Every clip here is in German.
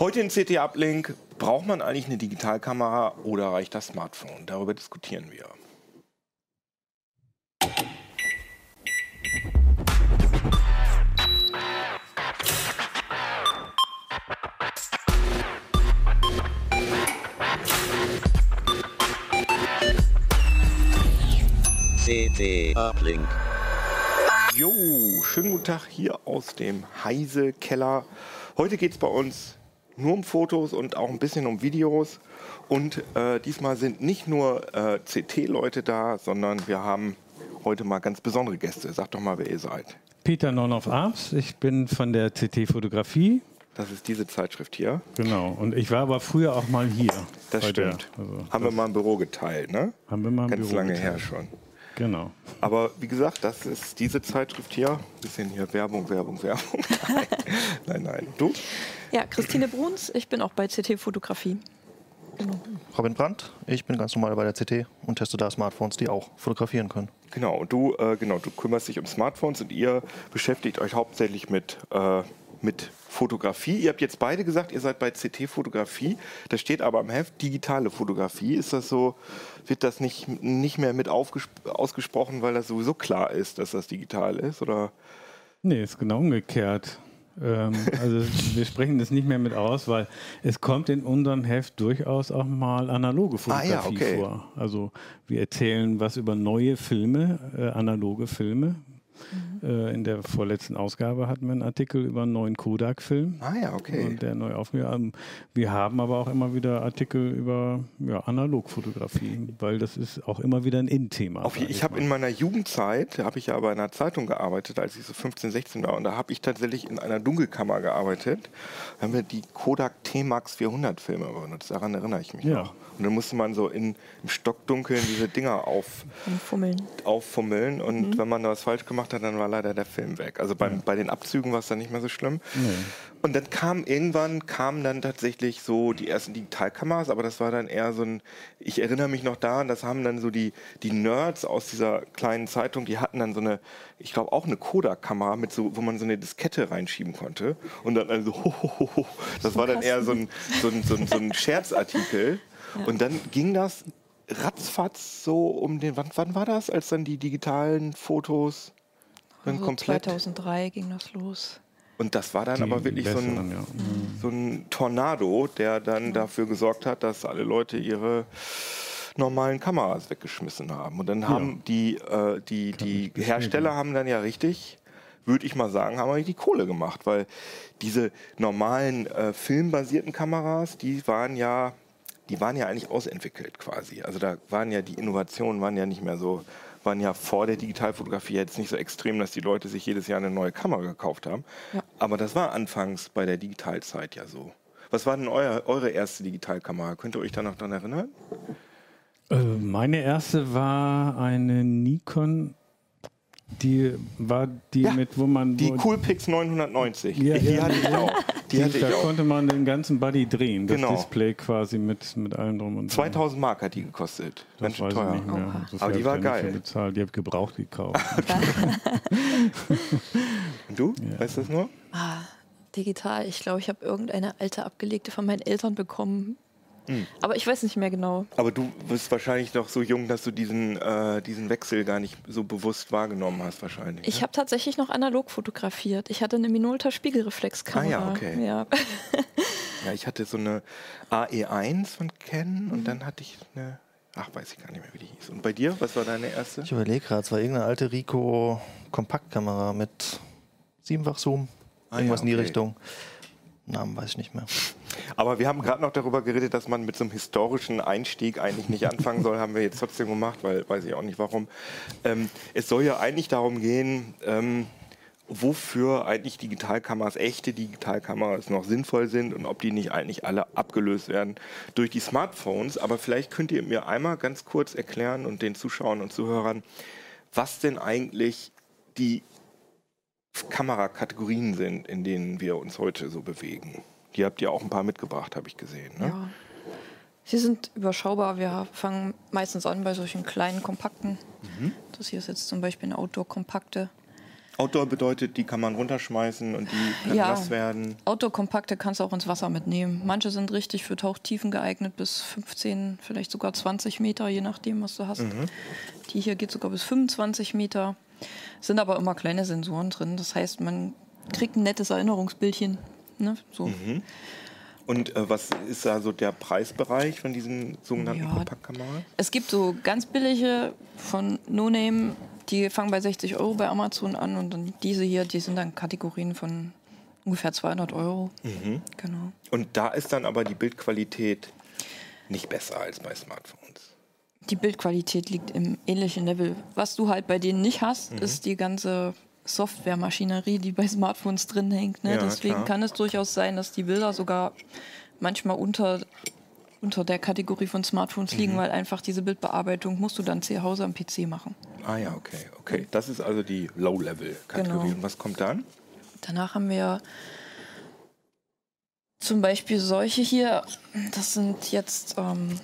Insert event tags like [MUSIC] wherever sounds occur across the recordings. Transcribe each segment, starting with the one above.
Heute in CT Uplink, braucht man eigentlich eine Digitalkamera oder reicht das Smartphone? Darüber diskutieren wir. CT Uplink. Jo, schönen guten Tag hier aus dem Heise Keller. Heute geht es bei uns nur um Fotos und auch ein bisschen um Videos. Und äh, diesmal sind nicht nur äh, CT-Leute da, sondern wir haben heute mal ganz besondere Gäste. Sagt doch mal, wer ihr seid. Peter Nonoff Arps, ich bin von der CT Fotografie. Das ist diese Zeitschrift hier. Genau, und ich war aber früher auch mal hier. Das bei der- stimmt. also, haben wir mal ein Büro geteilt, ne? haben wir mal im Ganz Büro lange geteilt. her schon. Genau. Aber wie gesagt, das ist diese Zeitschrift hier. Bisschen hier Werbung, Werbung, Werbung. nein, [LAUGHS] nein, nein. Du? Ja, Christine Bruns, ich bin auch bei CT Fotografie. Robin Brandt, ich bin ganz normal bei der CT und teste da Smartphones, die auch fotografieren können. Genau, und du, äh, genau, du kümmerst dich um Smartphones und ihr beschäftigt euch hauptsächlich mit, äh, mit Fotografie. Ihr habt jetzt beide gesagt, ihr seid bei CT Fotografie. Da steht aber am Heft digitale Fotografie. Ist das so, wird das nicht, nicht mehr mit ausgesprochen, weil das sowieso klar ist, dass das digital ist? Oder? Nee, ist genau umgekehrt. Ähm, also wir sprechen das nicht mehr mit aus, weil es kommt in unserem Heft durchaus auch mal analoge Fotografie Ah, ja, okay. vor. Also wir erzählen was über neue Filme, äh, analoge Filme. Äh, in der vorletzten Ausgabe hatten wir einen Artikel über einen neuen Kodak-Film. Ah ja, okay. Und der neu aufgenommen. Wir haben aber auch immer wieder Artikel über ja, Analogfotografie, weil das ist auch immer wieder ein In-Thema. Sag ich habe in meiner Jugendzeit, habe ich ja bei einer Zeitung gearbeitet, als ich so 15, 16 war. Und da habe ich tatsächlich in einer Dunkelkammer gearbeitet. Da haben wir die Kodak T-Max 400 Filme benutzt. Daran erinnere ich mich Ja. noch. Und dann musste man so in, im Stockdunkeln diese Dinger auf, Vom Fummeln. auffummeln. Und wenn man da was falsch gemacht hat, dann war leider der Film weg. Also beim, bei den Abzügen war es dann nicht mehr so schlimm. Und dann kam irgendwann, kamen dann tatsächlich so die ersten Digitalkameras, aber das war dann eher so ein, ich erinnere mich noch daran, das haben dann so die, die Nerds aus dieser kleinen Zeitung, die hatten dann so eine, ich glaube auch eine Kodak-Kamera, mit so, wo man so eine Diskette reinschieben konnte. Und dann also, [LAUGHS] ho, ho, ho, ho. das war dann eher so ein, so ein, so ein, so ein Scherzartikel. Und dann ging das ratzfatz so um den, wann, wann war das, als dann die digitalen Fotos dann Also komplett... 2003 ging das los. Und das war dann Die aber wirklich so ein, ja. Mhm. so ein Tornado, der dann dafür gesorgt hat, dass alle Leute ihre normalen Kameras weggeschmissen haben. Und dann haben die, äh, die, die Hersteller haben dann ja richtig, würde ich mal sagen, haben die Kohle gemacht, weil diese normalen äh, filmbasierten Kameras, die waren ja, die waren ja eigentlich ausentwickelt quasi. Also da waren ja die Innovationen waren ja nicht mehr so, waren ja vor der Digitalfotografie jetzt nicht so extrem, dass die Leute sich jedes Jahr eine neue Kamera gekauft haben. Ja. Aber das war anfangs bei der Digitalzeit ja so. Was war denn euer, eure erste Digitalkamera? Könnt ihr euch da noch dran erinnern? Äh, meine erste war eine Nikon, die war die Ja, mit, wo man. Die wo, Coolpix 990. Ja, die ja, hatte ich ja. auch. Die ich da auch. konnte man den ganzen Body drehen, das Genau. Display quasi mit, mit allem drum und dran. 2000 Mark hat die gekostet. Das Ganz teuer. nicht mehr. So viel Aber die war geil. Bezahlt. Die habe ich gebraucht gekauft. [LAUGHS] Und du? Weißt du das nur? Ah, digital. Ich glaube, ich habe irgendeine alte abgelegte von meinen Eltern bekommen. Hm. Aber ich weiß nicht mehr genau. Aber du bist wahrscheinlich noch so jung, dass du diesen, äh, diesen Wechsel gar nicht so bewusst wahrgenommen hast, wahrscheinlich. Ich ne? habe tatsächlich noch analog fotografiert. Ich hatte eine Minolta Spiegelreflexkamera. Ah ja, okay. Ja. [LAUGHS] Ja, ich hatte so eine AE1 von Canon und dann hatte ich eine, ach, weiß ich gar nicht mehr, wie die hieß. Und bei dir, was war deine erste? Ich überlege gerade, es war irgendeine alte Ricoh Kompaktkamera mit siebenfach Zoom, Ah ja, irgendwas in die okay. Richtung. Namen weiß ich nicht mehr. Aber wir haben gerade noch darüber geredet, dass man mit so einem historischen Einstieg eigentlich nicht anfangen soll. haben wir jetzt trotzdem gemacht, weil weiß ich auch nicht warum. Ähm, es soll ja eigentlich darum gehen, ähm, wofür eigentlich Digitalkameras, echte Digitalkameras noch sinnvoll sind und ob die nicht eigentlich alle abgelöst werden durch die Smartphones. Aber vielleicht könnt ihr mir einmal ganz kurz erklären und den Zuschauern und Zuhörern, was denn eigentlich die Kamerakategorien sind, in denen wir uns heute so bewegen. Die habt ihr auch ein paar mitgebracht, habe ich gesehen. Ne? ja. Sie sind überschaubar. Wir fangen meistens an bei solchen kleinen, kompakten. Mhm. Das hier ist jetzt zum Beispiel eine Outdoor-kompakte. Outdoor bedeutet, die kann man runterschmeißen und die können Ja. nass werden. Outdoor-Kompakte kannst du auch ins Wasser mitnehmen. Manche sind richtig für Tauchtiefen geeignet, bis 15, vielleicht sogar 20 Meter, je nachdem, was du hast. Die hier geht sogar bis 25 Meter. Sind aber immer kleine Sensoren drin. Das heißt, man kriegt ein nettes Erinnerungsbildchen. Ne? So. Und äh, was ist da so der Preisbereich von diesen sogenannten Ja. Kompaktkameras? Es gibt so ganz billige von No Name, die fangen bei 60 Euro bei Amazon an und dann diese hier, die sind dann Kategorien von ungefähr 200 Euro. Genau. Und da ist dann aber die Bildqualität nicht besser als bei Smartphones. Die Bildqualität liegt im ähnlichen Level. Was du halt bei denen nicht hast, Mhm. ist die ganze Softwaremaschinerie, die bei Smartphones drin hängt. Ne? Ja, Deswegen klar. kann es durchaus sein, dass die Bilder sogar manchmal unter, unter der Kategorie von Smartphones liegen, Mhm. weil einfach diese Bildbearbeitung musst du dann zu Hause am PC machen. Ah ja, okay, okay. Das ist also die Low-Level-Kategorie. Genau. Und was kommt dann? Danach haben wir zum Beispiel solche hier. Das sind jetzt, ähm,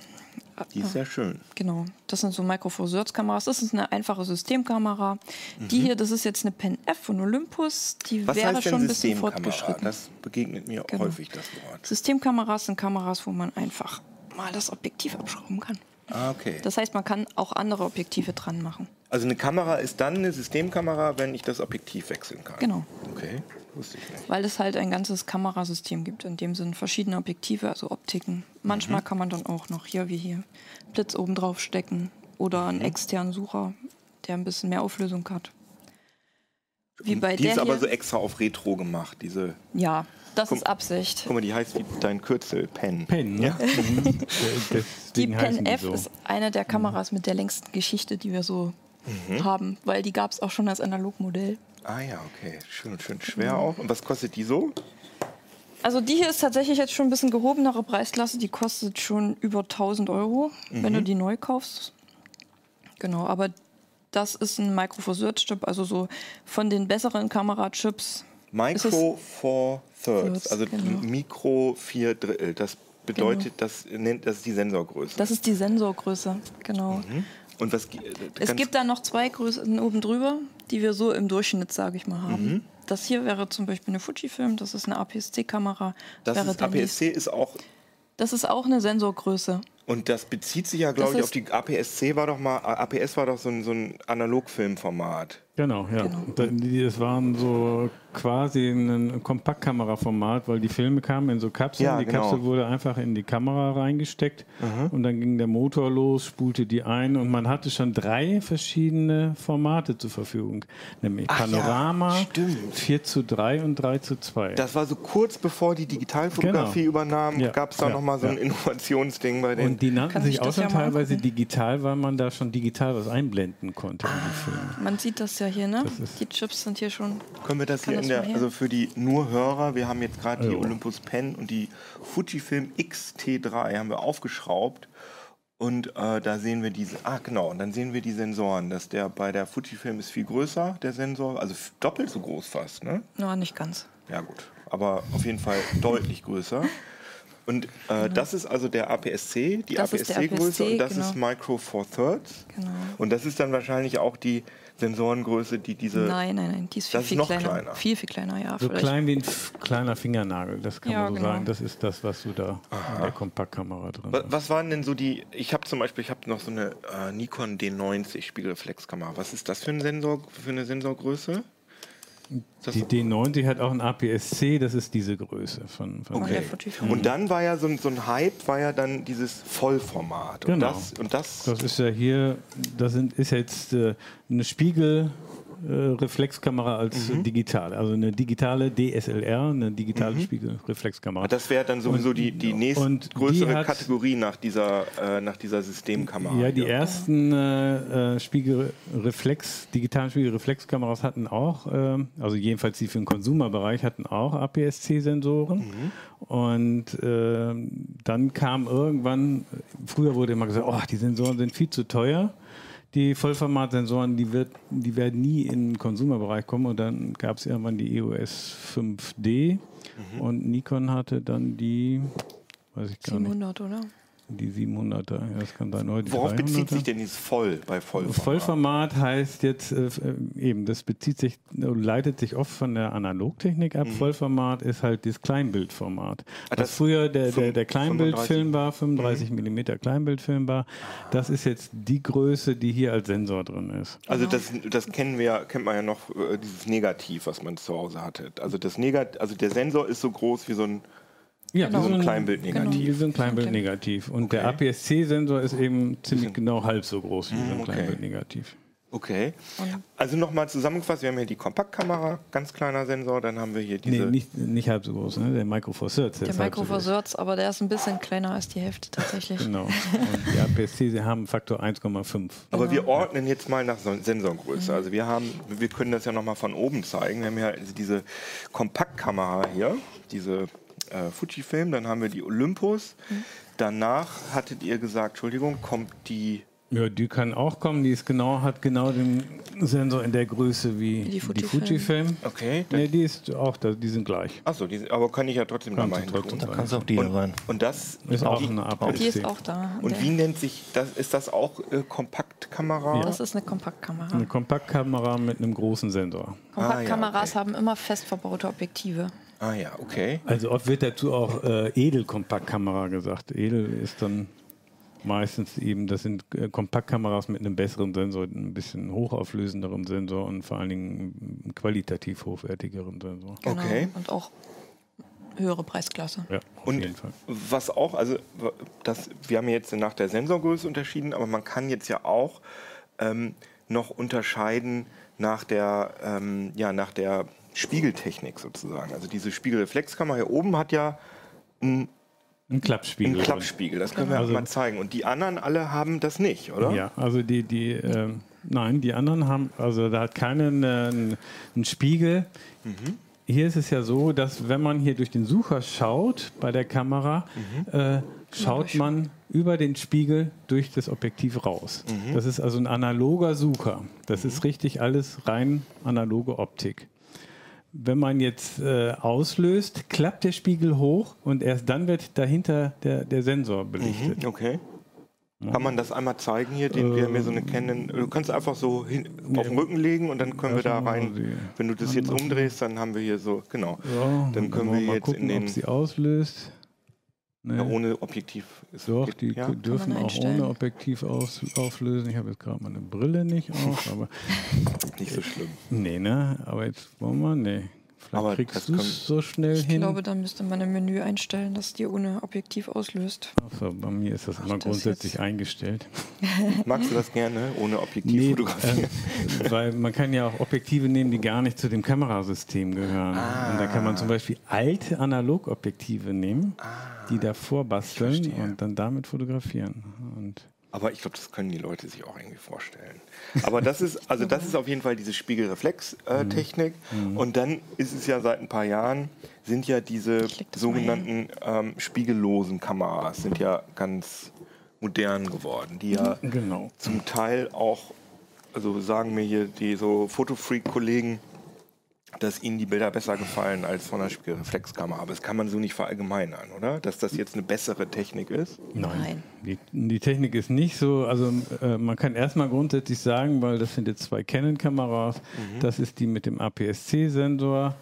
Die ist sehr schön. genau, das sind so Micro Four Thirds Kameras. Das ist eine einfache Systemkamera. Die hier, das ist jetzt eine Pen F von Olympus. Die Mhm. Was wäre schon ein bisschen fortgeschritten. Das begegnet mir Genau. häufig, das Wort. Systemkameras sind Kameras, wo man einfach mal das Objektiv abschrauben kann. Ah, okay. Das heißt, man kann auch andere Objektive dran machen. Also eine Kamera ist dann eine Systemkamera, wenn ich das Objektiv wechseln kann. Genau. Okay, wusste ich nicht. Weil es halt ein ganzes Kamerasystem gibt, in dem sind verschiedene Objektive, also Optiken. Manchmal Mhm. kann man dann auch noch hier wie hier Blitz oben drauf stecken oder Mhm. einen externen Sucher, der ein bisschen mehr Auflösung hat. Wie bei die der ist aber hier. so extra auf Retro gemacht, diese. ja, das Guck- ist Absicht. Guck mal, die heißt wie dein Kürzel, Pen. Pen, ne? Ja. Mhm. [LAUGHS] Die Pen F so. ist eine der Kameras mit der längsten Geschichte, die wir so Mhm. haben, weil die gab es auch schon als Analogmodell. Ah ja, okay. Schön, schön schwer Mhm. auch. Und was kostet die so? Also die hier ist tatsächlich jetzt schon ein bisschen gehobenere Preisklasse. Die kostet schon über 1000 Euro, wenn Mhm. du die neu kaufst. Genau, aber das ist ein Micro Four Thirds Chip, also so von den besseren Kamerachips. Micro Four Thirds, also genau. Mikro vier Drittel. Das bedeutet, das, nennt, das ist die Sensorgröße. Das ist die Sensorgröße, genau. Und was äh, Es gibt da noch zwei Größen oben drüber, die wir so im Durchschnitt, sage ich mal, haben. Mhm. Das hier wäre zum Beispiel eine Fujifilm, das ist eine APS-C-Kamera. das ist, APS-C ist auch Das ist auch eine Sensorgröße. Und das bezieht sich ja, glaube ich, auf die APS-C war doch mal, APS war doch so ein, so ein Analogfilmformat. Genau, ja. Genau. Das waren so quasi ein Kompaktkameraformat, weil die Filme kamen in so Kapseln. Ja, die genau. Kapsel wurde einfach in die Kamera reingesteckt und dann ging der Motor los, spulte die ein und man hatte schon drei verschiedene Formate zur Verfügung. Nämlich Ach ja, Panorama, stimmt. 4 zu 3 und 3 zu 2. Das war so kurz bevor die Digitalfotografie Genau. übernahm, Ja, gab es da ja, noch mal so ein ja. Innovationsding bei den. und die nannten Kann sich ich auch schon ja teilweise digital, weil man da schon digital was einblenden konnte in die Filme. Man sieht das ja hier, ne? Die Chips sind hier schon. Können wir das hier das in der, also für die nur Hörer, wir haben jetzt gerade die Ja. Olympus Pen und die Fujifilm X-T3 haben wir aufgeschraubt und äh, da sehen wir diese, ah genau, und dann sehen wir die Sensoren, dass der bei der Fujifilm ist viel größer, der Sensor, also doppelt so groß fast, ne? Na, nicht ganz. Ja gut, aber auf jeden Fall deutlich größer. Und äh, das ist also der APS-C, die Genau. APS-C-Größe APS-C, und das genau. ist Micro Four Thirds. Genau. Und das ist dann wahrscheinlich auch die Sensorengröße, die diese... Nein, nein, nein. Die ist viel, Das ist viel noch kleiner. kleiner. Viel, viel kleiner, ja. So vielleicht. klein wie ein kleiner Fingernagel, das kann Ja, man so genau. sagen. Das ist das, was du da in der Kompaktkamera drin Wa- hast. Was waren denn so die, ich habe zum Beispiel, ich habe noch so eine äh, Nikon D90 Spiegelreflexkamera. Was ist das für, ein Sensor, für eine Sensorgröße? Das Die D90 hat auch ein APS-C, das ist diese Größe von, von Okay. Und dann war ja so ein, so ein Hype, war ja dann dieses Vollformat. Und Genau. das, und das, Das ist ja hier, das sind, ist jetzt äh, eine Spiegel. Äh, Reflexkamera als Mhm. äh, digital, also eine digitale DSLR, eine digitale Spiegelreflexkamera. das wäre dann sowieso die, die und nächstgrößere die hat- Kategorie nach dieser, äh, nach dieser Systemkamera. Ja, die hier. ersten äh, äh, Spiegelreflex, digitalen Spiegelreflexkameras hatten auch, ähm, also jedenfalls die für den Konsumerbereich hatten auch APS-C-Sensoren. Und ähm, dann kam irgendwann, früher wurde immer gesagt, oh, die Sensoren sind viel zu teuer. Die Vollformatsensoren, die, wird, die werden nie in den Konsumerbereich kommen. Und dann gab es irgendwann die EOS 5D und Nikon hatte dann die, weiß ich gar nicht, 700, oder? Die 700er, ja, das kann sein. Die Worauf 300er. bezieht sich denn dieses Voll bei Vollformat? Vollformat heißt jetzt äh, äh, eben, das bezieht sich, äh, leitet sich oft von der Analogtechnik ab. Vollformat ist halt das Kleinbildformat. Mhm. Ah, Was das früher der, der, der 35. Kleinbildfilm war, 35 Mhm. mm Kleinbildfilm war, das ist jetzt die Größe, die hier als Sensor drin ist. Also das, das kennen wir, kennt man ja noch, äh, dieses Negativ, was man zu Hause hatte. Also das Negat also der Sensor ist so groß wie so ein Ja, Genau. wie so ein Wie Kleinbildnegativ. so ein Kleinbildnegativ. Und der Okay. APS-C-Sensor ist eben ziemlich genau halb so groß wie so ein okay. Kleinbildnegativ. Okay. Also nochmal zusammengefasst, wir haben hier die Kompaktkamera, ganz kleiner Sensor, dann haben wir hier Nee, diese. nicht, nicht halb so groß, ne? der Micro Four Thirds. Der Micro Four. Thirds, aber der ist ein bisschen kleiner als die Hälfte tatsächlich. Genau. [LAUGHS] Und die APS-C, sie haben Faktor 1,5. Aber Genau. wir ordnen jetzt mal nach Sen- Sensorgröße. Mhm. Also wir haben, wir können das ja nochmal von oben zeigen. Wir haben ja diese Kompaktkamera hier, diese äh, Fujifilm, dann haben wir die Olympus. Mhm. Danach hattet ihr gesagt, Entschuldigung, kommt die. Ja, die kann auch kommen. Die ist genau, hat genau den Sensor in der Größe wie Die die Fujifilm. Fujifilm. Okay. Nee, die ist auch da, die sind gleich. Achso, die, aber kann ich ja trotzdem da Kannst mal hin tun. Da kannst du auch die hier rein. Und das Ist auch die, eine Die APS-C. ist auch da. Und wie nennt sich das? Ist das auch äh, Kompaktkamera? Das ist eine Kompaktkamera. Eine Kompaktkamera mit einem großen Sensor. Kompaktkameras okay. haben immer fest verbaute Objektive. Ah ja, okay. Also oft wird dazu auch äh, Edelkompaktkamera gesagt. Edel ist dann meistens eben, das sind äh, Kompaktkameras mit einem besseren Sensor, ein bisschen hochauflösenderen Sensor und vor allen Dingen einen qualitativ hochwertigeren Sensor. Genau. Okay. Und auch höhere Preisklasse. Ja, auf Und jeden Fall. was auch, also das, wir haben jetzt nach der Sensorgröße unterschieden, aber man kann jetzt ja auch ähm, noch unterscheiden nach der, ähm, ja, nach der Spiegeltechnik sozusagen. Also diese Spiegelreflexkamera hier oben hat ja Ein Klappspiegel. einen. Klappspiegel. Das können wir Also- mal zeigen. Und die anderen alle haben das nicht, oder? Ja, also die, die ähm, nein, die anderen haben, also da hat keinen äh, einen einen Spiegel. Mhm. Hier ist es ja so, dass wenn man hier durch den Sucher schaut bei der Kamera, Mhm. äh, schaut man über den Spiegel durch das Objektiv raus. Mhm. Das ist also ein analoger Sucher. Das ist richtig alles rein analoge Optik. Wenn man jetzt äh, auslöst, klappt der Spiegel hoch und erst dann wird dahinter der, der Sensor belichtet. Mhm, Okay. Kann man das einmal zeigen hier? Den, wir haben hier so eine Canon. Du kannst einfach so hin, auf den Rücken legen und dann können wir da rein. Wenn du das jetzt umdrehst, dann haben wir hier so, genau. Ja, Dann können wollen wir mal jetzt gucken, in den. ob sie auslöst. Nee. Ja, ohne Objektiv. Ist, Doch, geht- die ja? dürfen auch ohne Objektiv aus, auflösen. Ich habe jetzt gerade meine Brille nicht auf, aber [LAUGHS] nicht so schlimm. nee, ne? Aber jetzt wollen wir, nee. Vielleicht Aber das kriegst du es so schnell Ich hin. glaube, dann müsste man im Menü einstellen, dass die ohne Objektiv auslöst. Achso, bei mir ist das immer das grundsätzlich jetzt. eingestellt. [LAUGHS] Magst du das gerne ohne Objektiv Nee, fotografieren? äh, weil man kann ja auch Objektive nehmen, die gar nicht zu dem Kamerasystem gehören. Und da kann man zum Beispiel alte Analogobjektive nehmen, die davor basteln und dann damit fotografieren. Und Aber ich glaube, das können die Leute sich auch irgendwie vorstellen. Aber das ist, also das ist auf jeden Fall diese Spiegelreflex-Technik. Und dann ist es ja seit ein paar Jahren, sind ja diese sogenannten ähm, spiegellosen Kameras, sind ja ganz modern geworden, die ja genau. zum Teil auch, also sagen mir hier die so Fotofreak-Kollegen, dass ihnen die Bilder besser gefallen als von der Spiegelreflexkamera. Aber das kann man so nicht verallgemeinern, oder? Dass das jetzt eine bessere Technik ist. Nein. Die, die Technik ist nicht so, also äh, man kann erstmal grundsätzlich sagen, weil das sind jetzt zwei Canon-Kameras, das ist die mit dem APS-C-Sensor,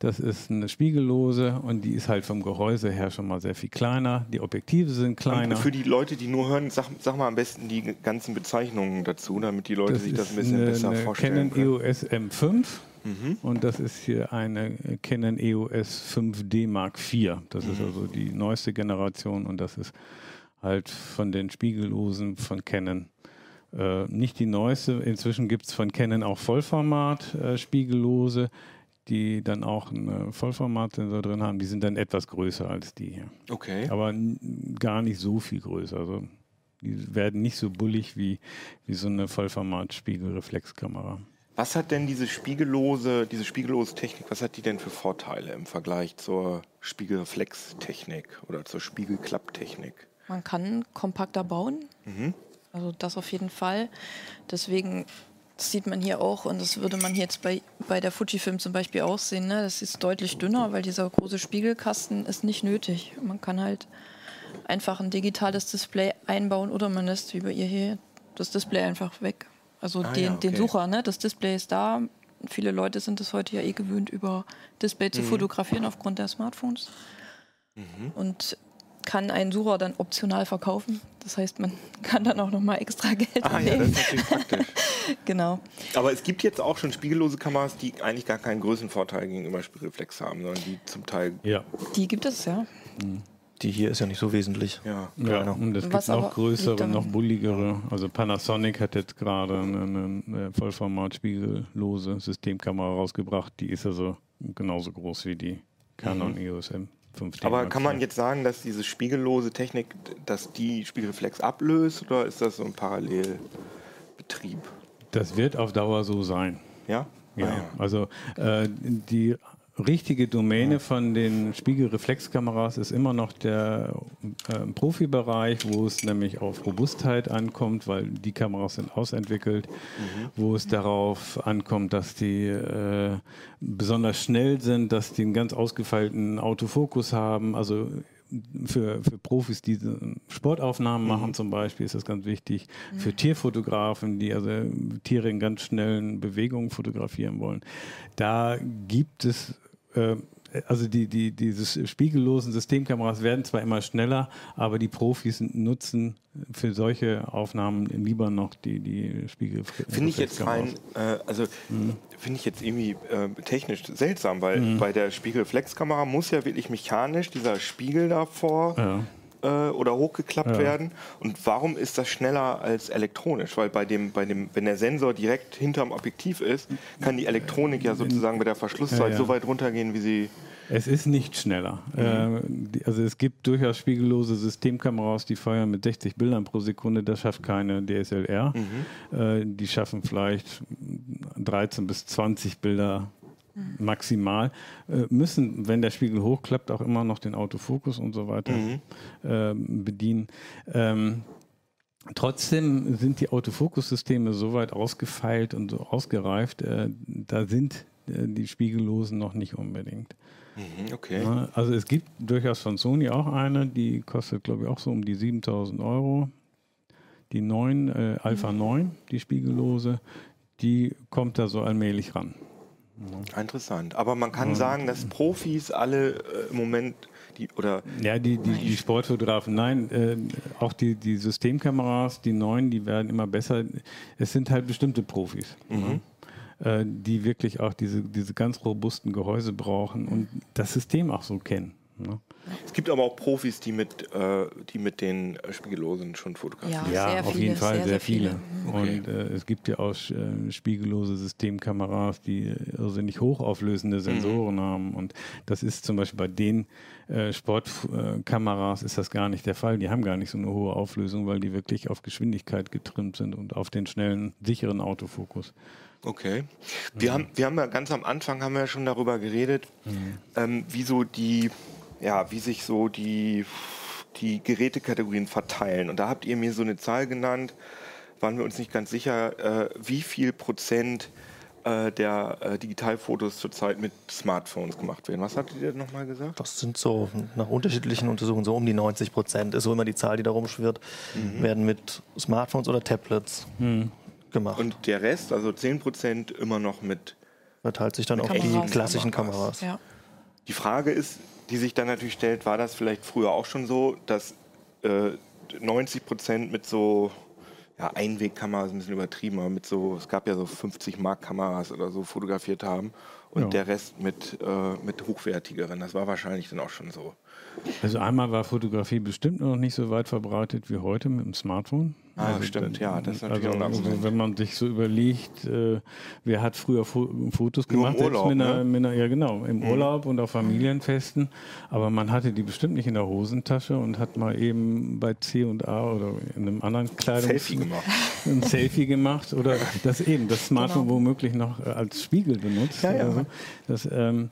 das ist eine spiegellose und die ist halt vom Gehäuse her schon mal sehr viel kleiner. Die Objektive sind kleiner. Und für die Leute, die nur hören, sag, sag mal am besten die ganzen Bezeichnungen dazu, damit die Leute sich das ein bisschen eine, besser eine vorstellen Canon können. EOS M5 und das ist hier eine Canon EOS 5D Mark IV. Das ist also die neueste Generation und das ist halt von den Spiegellosen von Canon. Äh, nicht die neueste, inzwischen gibt es von Canon auch Vollformat äh, Spiegellose, die dann auch einen Vollformatsensor drin haben. Die sind dann etwas größer als die hier. Okay. Aber gar nicht so viel größer. Also die werden nicht so bullig wie, wie so eine Vollformat-Spiegelreflexkamera. Was hat denn diese spiegellose, diese spiegellose Technik, was hat die denn für Vorteile im Vergleich zur Spiegelreflextechnik oder zur Spiegelklapptechnik? Man kann kompakter bauen. Also das auf jeden Fall. Deswegen das sieht man hier auch und das würde man jetzt bei, bei der Fujifilm zum Beispiel auch sehen. Ne? Das ist deutlich dünner, weil dieser große Spiegelkasten ist nicht nötig. Man kann halt einfach ein digitales Display einbauen oder man lässt wie bei ihr hier das Display einfach weg. Also Ah, den, ja, den okay. Sucher, ne? das Display ist da. Viele Leute sind es heute ja eh gewöhnt, über Display Mhm. zu fotografieren aufgrund der Smartphones. Und kann einen Sucher dann optional verkaufen. Das heißt, man [LAUGHS] kann dann auch nochmal extra [LAUGHS] Geld Ah ja, das nehmen. ist natürlich praktisch. [LAUGHS] genau. Aber es gibt jetzt auch schon spiegellose Kameras, die eigentlich gar keinen Größenvorteil gegenüber Spiegelreflex haben, sondern die zum Teil, Ja. Die gibt es, ja. Die hier ist ja nicht so wesentlich. ja. Ja, Kleiner. und es gibt noch größere, noch bulligere. Also Panasonic hat jetzt gerade eine, eine Vollformat-spiegellose Systemkamera rausgebracht. Die ist also genauso groß wie die Canon EOS M5D. Aber kann man jetzt sagen, dass diese spiegellose Technik, dass die Spiegelreflex ablöst oder ist das so ein Parallelbetrieb? Das wird auf Dauer so sein. Ja? Ja, Ah, also äh, die richtige Domäne von den Spiegelreflexkameras ist immer noch der äh, Profibereich, wo es nämlich auf Robustheit ankommt, weil die Kameras sind ausentwickelt, wo es darauf ankommt, dass die äh, besonders schnell sind, dass die einen ganz ausgefeilten Autofokus haben, also für, für Profis, die Sportaufnahmen machen zum Beispiel, ist das ganz wichtig. Für Tierfotografen, die also Tiere in ganz schnellen Bewegungen fotografieren wollen. Da gibt es, äh, also die, die, diese spiegellosen Systemkameras werden zwar immer schneller, aber die Profis nutzen für solche Aufnahmen lieber noch die, die Spiegel. Finde ich jetzt rein, äh, also Mhm. finde ich jetzt irgendwie äh, technisch seltsam, weil bei der Spiegelreflexkamera muss ja wirklich mechanisch dieser Spiegel davor Ja. Äh, oder hochgeklappt Ja. werden. Und warum ist das schneller als elektronisch? Weil bei dem, bei dem, wenn der Sensor direkt hinterm Objektiv ist, kann die Elektronik ja sozusagen bei der Verschlusszeit Ja, so weit runtergehen, wie sie. Es ist nicht schneller. Äh, die, also es gibt durchaus spiegellose Systemkameras, die feuern mit 60 Bildern pro Sekunde. Das schafft keine DSLR. Äh, die schaffen vielleicht 13 bis 20 Bilder maximal. Äh, müssen, wenn der Spiegel hochklappt, auch immer noch den Autofokus und so weiter äh, bedienen. Ähm, Trotzdem sind die Autofokussysteme so weit ausgefeilt und so ausgereift, äh, da sind äh, die Spiegellosen noch nicht unbedingt. Mhm, okay. Ne? Also es gibt durchaus von Sony auch eine, die kostet glaube ich auch so um die 7000 Euro. Die 9, äh, Alpha 9, die Spiegellose, die kommt da so allmählich ran. Interessant. Aber man kann sagen, dass Profis alle äh, im Moment die oder Ja, die, die, die Sportfotografen, nein, äh, auch die, die Systemkameras, die neuen, die werden immer besser. Es sind halt bestimmte Profis, ne? äh, die wirklich auch diese, diese ganz robusten Gehäuse brauchen und das System auch so kennen. Ne? es gibt aber auch Profis, die mit, äh, die mit den äh, Spiegellosen schon fotografieren. Ja, Ja, sehr auf viele, jeden Fall sehr, sehr, sehr viele. viele. Okay. Und äh, es gibt ja auch äh, spiegellose Systemkameras, die irrsinnig hochauflösende Sensoren haben. Und das ist zum Beispiel bei den äh, Sportkameras ist das gar nicht der Fall. Die haben gar nicht so eine hohe Auflösung, weil die wirklich auf Geschwindigkeit getrimmt sind und auf den schnellen, sicheren Autofokus. Okay. Wir, haben, wir haben ja ganz am Anfang haben wir ja schon darüber geredet, ähm, wie so die, ja, wie sich so die, die Gerätekategorien verteilen. Und da habt ihr mir so eine Zahl genannt, waren wir uns nicht ganz sicher, äh, wie viel Prozent äh, der äh, Digitalfotos zurzeit mit Smartphones gemacht werden. Was hattet ihr nochmal gesagt? Das sind so nach unterschiedlichen Untersuchungen so um die 90 Prozent, ist so immer die Zahl, die da rumschwirrt, werden mit Smartphones oder Tablets gemacht. Und der Rest, also 10 Prozent, immer noch mit verteilt sich dann auf Kameras. die klassischen Kameras. Ja. Die Frage ist, die sich dann natürlich stellt, war das vielleicht früher auch schon so, dass äh, 90 Prozent mit so ja, Einwegkameras, ein bisschen übertrieben, aber mit so, es gab ja so 50 Mark Kameras oder so fotografiert haben und Ja. der Rest mit, äh, mit hochwertigeren. Das war wahrscheinlich dann auch schon so. Also einmal war Fotografie bestimmt noch nicht so weit verbreitet wie heute mit dem Smartphone. Ah, also, stimmt, ja, das ist natürlich also, auch ein Argument. Wenn man sich so überlegt, äh, wer hat früher Fo Fotos Nur im gemacht? Selbst Urlaub, mit einer, ne? mit einer, ja genau, im Urlaub und auf Familienfesten. Aber man hatte die bestimmt nicht in der Hosentasche und hat mal eben bei C und A oder in einem anderen Kleidungs Selfie gemacht. ein Selfie gemacht oder das eben das Smartphone Genau. womöglich noch äh, als Spiegel benutzt. Ja, ja. oder so. Das, ähm,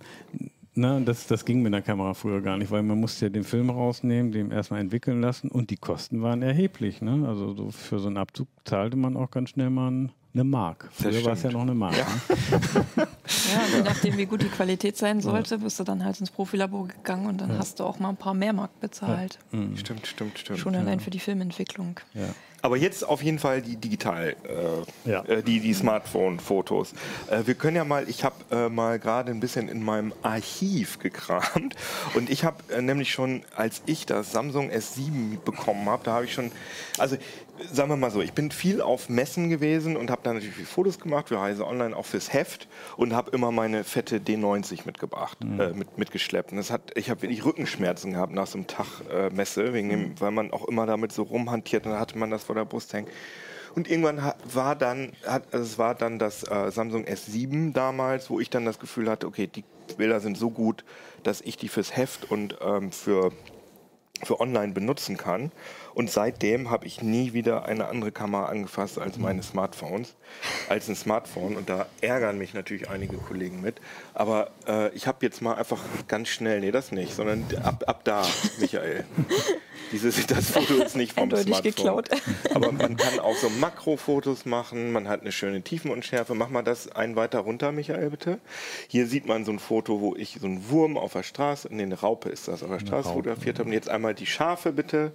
na, das, das ging mit der Kamera früher gar nicht, weil man musste ja den Film rausnehmen, den erstmal entwickeln lassen und die Kosten waren erheblich. Ne? Also so für so einen Abzug zahlte man auch ganz schnell mal ein- eine Mark. Früher war es ja noch eine Mark. Ne? [LAUGHS] Ja, je nachdem, wie gut die Qualität sein sollte, bist du dann halt ins Profilabor gegangen und dann hast du auch mal ein paar mehr Mark bezahlt. Stimmt, stimmt, stimmt. Schon allein für die Filmentwicklung. Ja. Aber jetzt auf jeden Fall die digital, äh, Ja. äh, die, die Smartphone-Fotos. Äh, wir können ja mal, ich habe äh, mal gerade ein bisschen in meinem Archiv gekramt und ich habe äh, nämlich schon, als ich das Samsung S7 bekommen habe, da habe ich schon, also sagen wir mal so, ich bin viel auf Messen gewesen und habe da natürlich viele Fotos gemacht für Reise Online, auch fürs Heft und habe immer meine fette D90 mitgebracht, äh, mit, mitgeschleppt. Und das hat, ich habe wirklich Rückenschmerzen gehabt nach so einem Tag äh, Messe, wegen dem, weil man auch immer damit so rumhantiert und dann hatte man das vor der Brust hängen. Und irgendwann war dann, hat, also es war dann das äh, Samsung S7 damals, wo ich dann das Gefühl hatte, okay, die Bilder sind so gut, dass ich die fürs Heft und ähm, für für online benutzen kann. Und seitdem habe ich nie wieder eine andere Kamera angefasst als meine Smartphones, als ein Smartphone. Und da ärgern mich natürlich einige Kollegen mit. Aber äh, ich habe jetzt mal einfach ganz schnell, nee, das nicht, sondern ab, ab da, Michael. [LAUGHS] Dieses, das Foto ist nicht vom Smartphone. geklaut. [LAUGHS] Aber man kann auch so Makrofotos machen, man hat eine schöne Tiefenunschärfe. Mach mal das ein weiter runter, Michael, bitte. Hier sieht man so ein Foto, wo ich so einen Wurm auf der Straße, nee, eine Raupe ist das, auf der Straße fotografiert habe. Und jetzt einmal die Schafe, bitte.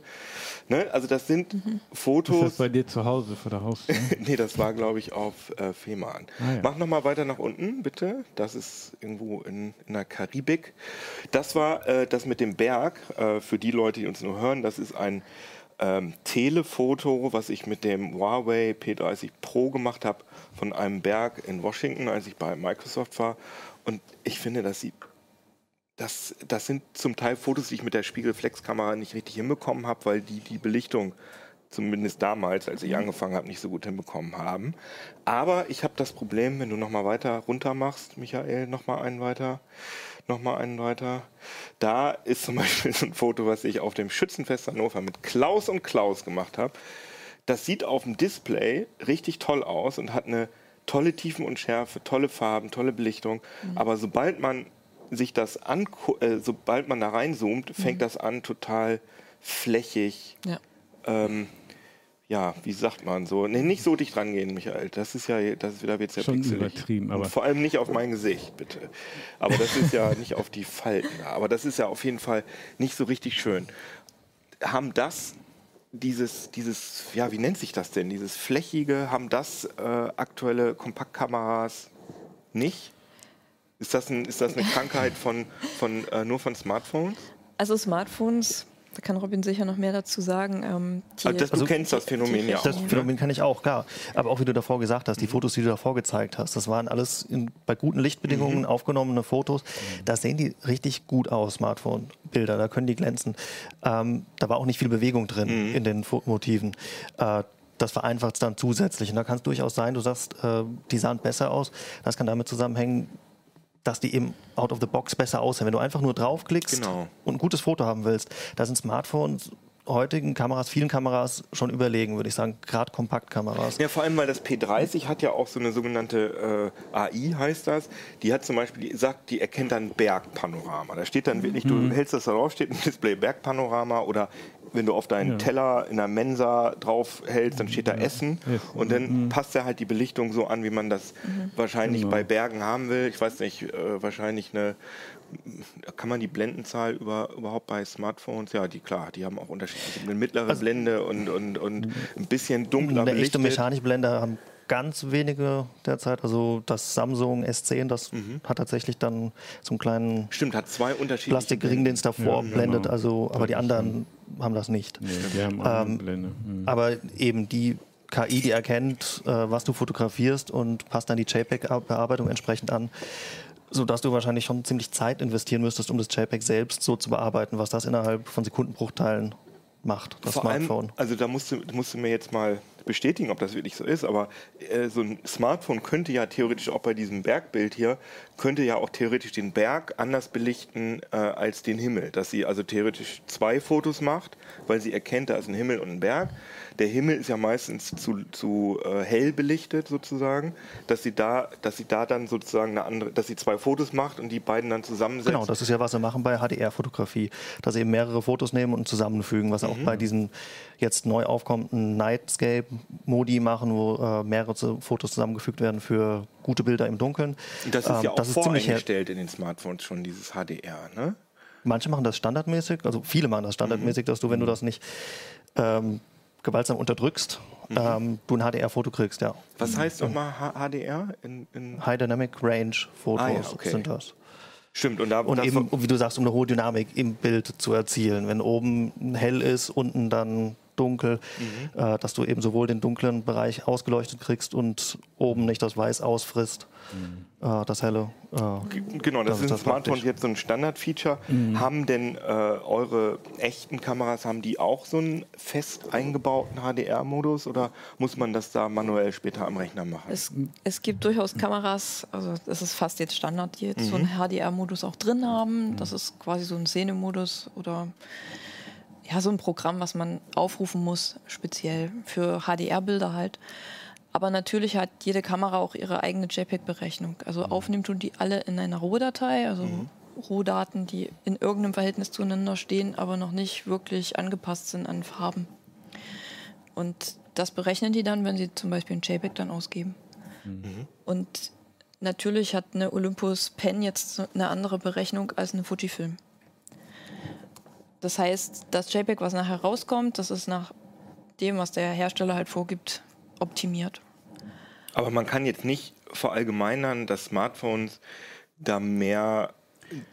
Ne? Also das sind Ist Fotos. das bei dir zu Hause vor der Haustür? [LAUGHS] nee, das war, glaube ich, auf äh, Fehmarn. Ah, ja. Mach noch mal weiter nach unten, bitte. Das ist irgendwo in, in der Karibik. Das war äh, das mit dem Berg. Äh, für die Leute, die uns nur hören, das ist ein ähm, Telefoto, was ich mit dem Huawei P30 Pro gemacht habe von einem Berg in Washington, als ich bei Microsoft war. Und ich finde, das sieht das, das sind zum Teil Fotos, die ich mit der Spiegelreflexkamera nicht richtig hinbekommen habe, weil die die Belichtung zumindest damals, als ich angefangen habe, nicht so gut hinbekommen haben. Aber ich habe das Problem, wenn du noch mal weiter runter machst, Michael, noch mal einen weiter, noch mal einen weiter. Da ist zum [LAUGHS] Beispiel so ein Foto, was ich auf dem Schützenfest Hannover mit Klaus und Klaus gemacht habe. Das sieht auf dem Display richtig toll aus und hat eine tolle Tiefenunschärfe, tolle Farben, tolle Belichtung. Aber sobald man sich das angu äh, sobald man da reinzoomt, fängt das an total flächig. Ja. Ähm, ja, wie sagt man so? Nee, nicht so dicht rangehen, Michael. Das ist ja, das ist, da wird's ja Schon pixelig. übertrieben, aber- Und vor allem nicht auf mein Gesicht, bitte. Aber das ist ja [LAUGHS] nicht auf die Falten. Aber das ist ja auf jeden Fall nicht so richtig schön. Haben das dieses, dieses, ja, wie nennt sich das denn? Dieses flächige, haben das äh, aktuelle Kompaktkameras nicht? Ist das, ein, ist das eine Krankheit von, von, äh, nur von Smartphones? Also Smartphones, da kann Robin sicher noch mehr dazu sagen. Ähm, die, Also das, du kennst das Phänomen ja auch. Das Phänomen kann ich auch, klar. Aber auch wie du davor gesagt hast, die Fotos, die du davor gezeigt hast, das waren alles in, bei guten Lichtbedingungen aufgenommene Fotos. Da sehen die richtig gut aus, Smartphone-Bilder, da können die glänzen. Ähm, da war auch nicht viel Bewegung drin in den Motiven. Äh, das vereinfacht es dann zusätzlich. Und da kann es durchaus sein, du sagst, äh, die sahen besser aus. Das kann damit zusammenhängen, dass die eben out of the box besser aussehen. Wenn du einfach nur draufklickst Genau. und ein gutes Foto haben willst, da sind Smartphones heutigen Kameras, vielen Kameras schon überlegen, würde ich sagen, gerade Kompaktkameras. Ja, vor allem, weil das P30 hat ja auch so eine sogenannte äh, AI, heißt das. Die hat zum Beispiel, die sagt, die erkennt dann Bergpanorama. Da steht dann wirklich, du hältst das da drauf, steht ein Display Bergpanorama oder wenn du auf deinen Teller in der Mensa drauf hältst, dann steht da Essen und dann passt er halt die Belichtung so an, wie man das wahrscheinlich bei Bergen haben will. Ich weiß nicht, äh, wahrscheinlich eine kann man die Blendenzahl über, überhaupt bei Smartphones? Ja, die klar, die haben auch unterschiedliche eine mittlere Blende und, und, und ein bisschen dunkler Eine echte belichtet. Mechanikblende haben ganz wenige derzeit. Also das Samsung S10, das hat tatsächlich dann so einen kleinen Stimmt, hat zwei unterschiedliche Plastikring, den es davor Ja, blendet. genau. Also, aber die anderen haben das nicht. Nee, die haben auch Ähm, Blende. Mhm. Aber eben die KI, die erkennt, äh, was du fotografierst und passt dann die JPEG-Bearbeitung entsprechend an, sodass du wahrscheinlich schon ziemlich Zeit investieren müsstest, um das JPEG selbst so zu bearbeiten, was das innerhalb von Sekundenbruchteilen macht, das Vor Smartphone. allem, also da musst du, musst du mir jetzt mal bestätigen, ob das wirklich so ist, aber äh, so ein Smartphone könnte ja theoretisch auch bei diesem Bergbild hier, könnte ja auch theoretisch den Berg anders belichten äh, als den Himmel. Dass sie also theoretisch zwei Fotos macht, weil sie erkennt, da ist ein Himmel und ein Berg. Der Himmel ist ja meistens zu, zu äh, hell belichtet sozusagen, dass sie da, dass sie da dann sozusagen eine andere, dass sie zwei Fotos macht und die beiden dann zusammensetzt. Genau, das ist ja, was sie machen bei HDR-Fotografie, dass sie eben mehrere Fotos nehmen und zusammenfügen, was auch Mhm. bei diesen jetzt neu aufkommenden Nightscape Modi machen, wo äh, mehrere Fotos zusammengefügt werden für gute Bilder im Dunkeln. Das ist Ähm, ja auch das ist voreingestellt in den Smartphones schon, dieses HDR, ne? Manche machen das standardmäßig, also viele machen das standardmäßig, dass du, wenn du das nicht ähm, gewaltsam unterdrückst, ähm, du ein HDR-Foto kriegst, ja. Was heißt nochmal HDR? In, in High Dynamic Range Fotos Ah ja, okay. sind das. Stimmt, und da Und eben, wie du sagst, um eine hohe Dynamik im Bild zu erzielen. Wenn oben hell ist, unten dann dunkel, Mhm. äh, dass du eben sowohl den dunklen Bereich ausgeleuchtet kriegst und oben nicht das Weiß ausfrisst, äh, das helle. Äh, Genau, das, Das ist ein das Smartphone jetzt so ein Standard-Feature. Mhm. Haben denn äh, eure echten Kameras, haben die auch so einen fest eingebauten HDR-Modus oder muss man das da manuell später am Rechner machen? Es, es gibt durchaus Kameras, also es ist fast jetzt Standard, die jetzt so einen HDR-Modus auch drin haben. Das ist quasi so ein Szenemodus oder ja, so ein Programm, was man aufrufen muss, speziell für HDR-Bilder halt. Aber natürlich hat jede Kamera auch ihre eigene JPEG-Berechnung. Also aufnehmen tun die alle in einer Rohdatei, also Rohdaten, die in irgendeinem Verhältnis zueinander stehen, aber noch nicht wirklich angepasst sind an Farben. Und das berechnen die dann, wenn sie zum Beispiel ein JPEG dann ausgeben. Und natürlich hat eine Olympus Pen jetzt eine andere Berechnung als eine Fujifilm. Das heißt, das JPEG, was nachher rauskommt, das ist nach dem, was der Hersteller halt vorgibt, optimiert. Aber man kann jetzt nicht verallgemeinern, dass Smartphones da mehr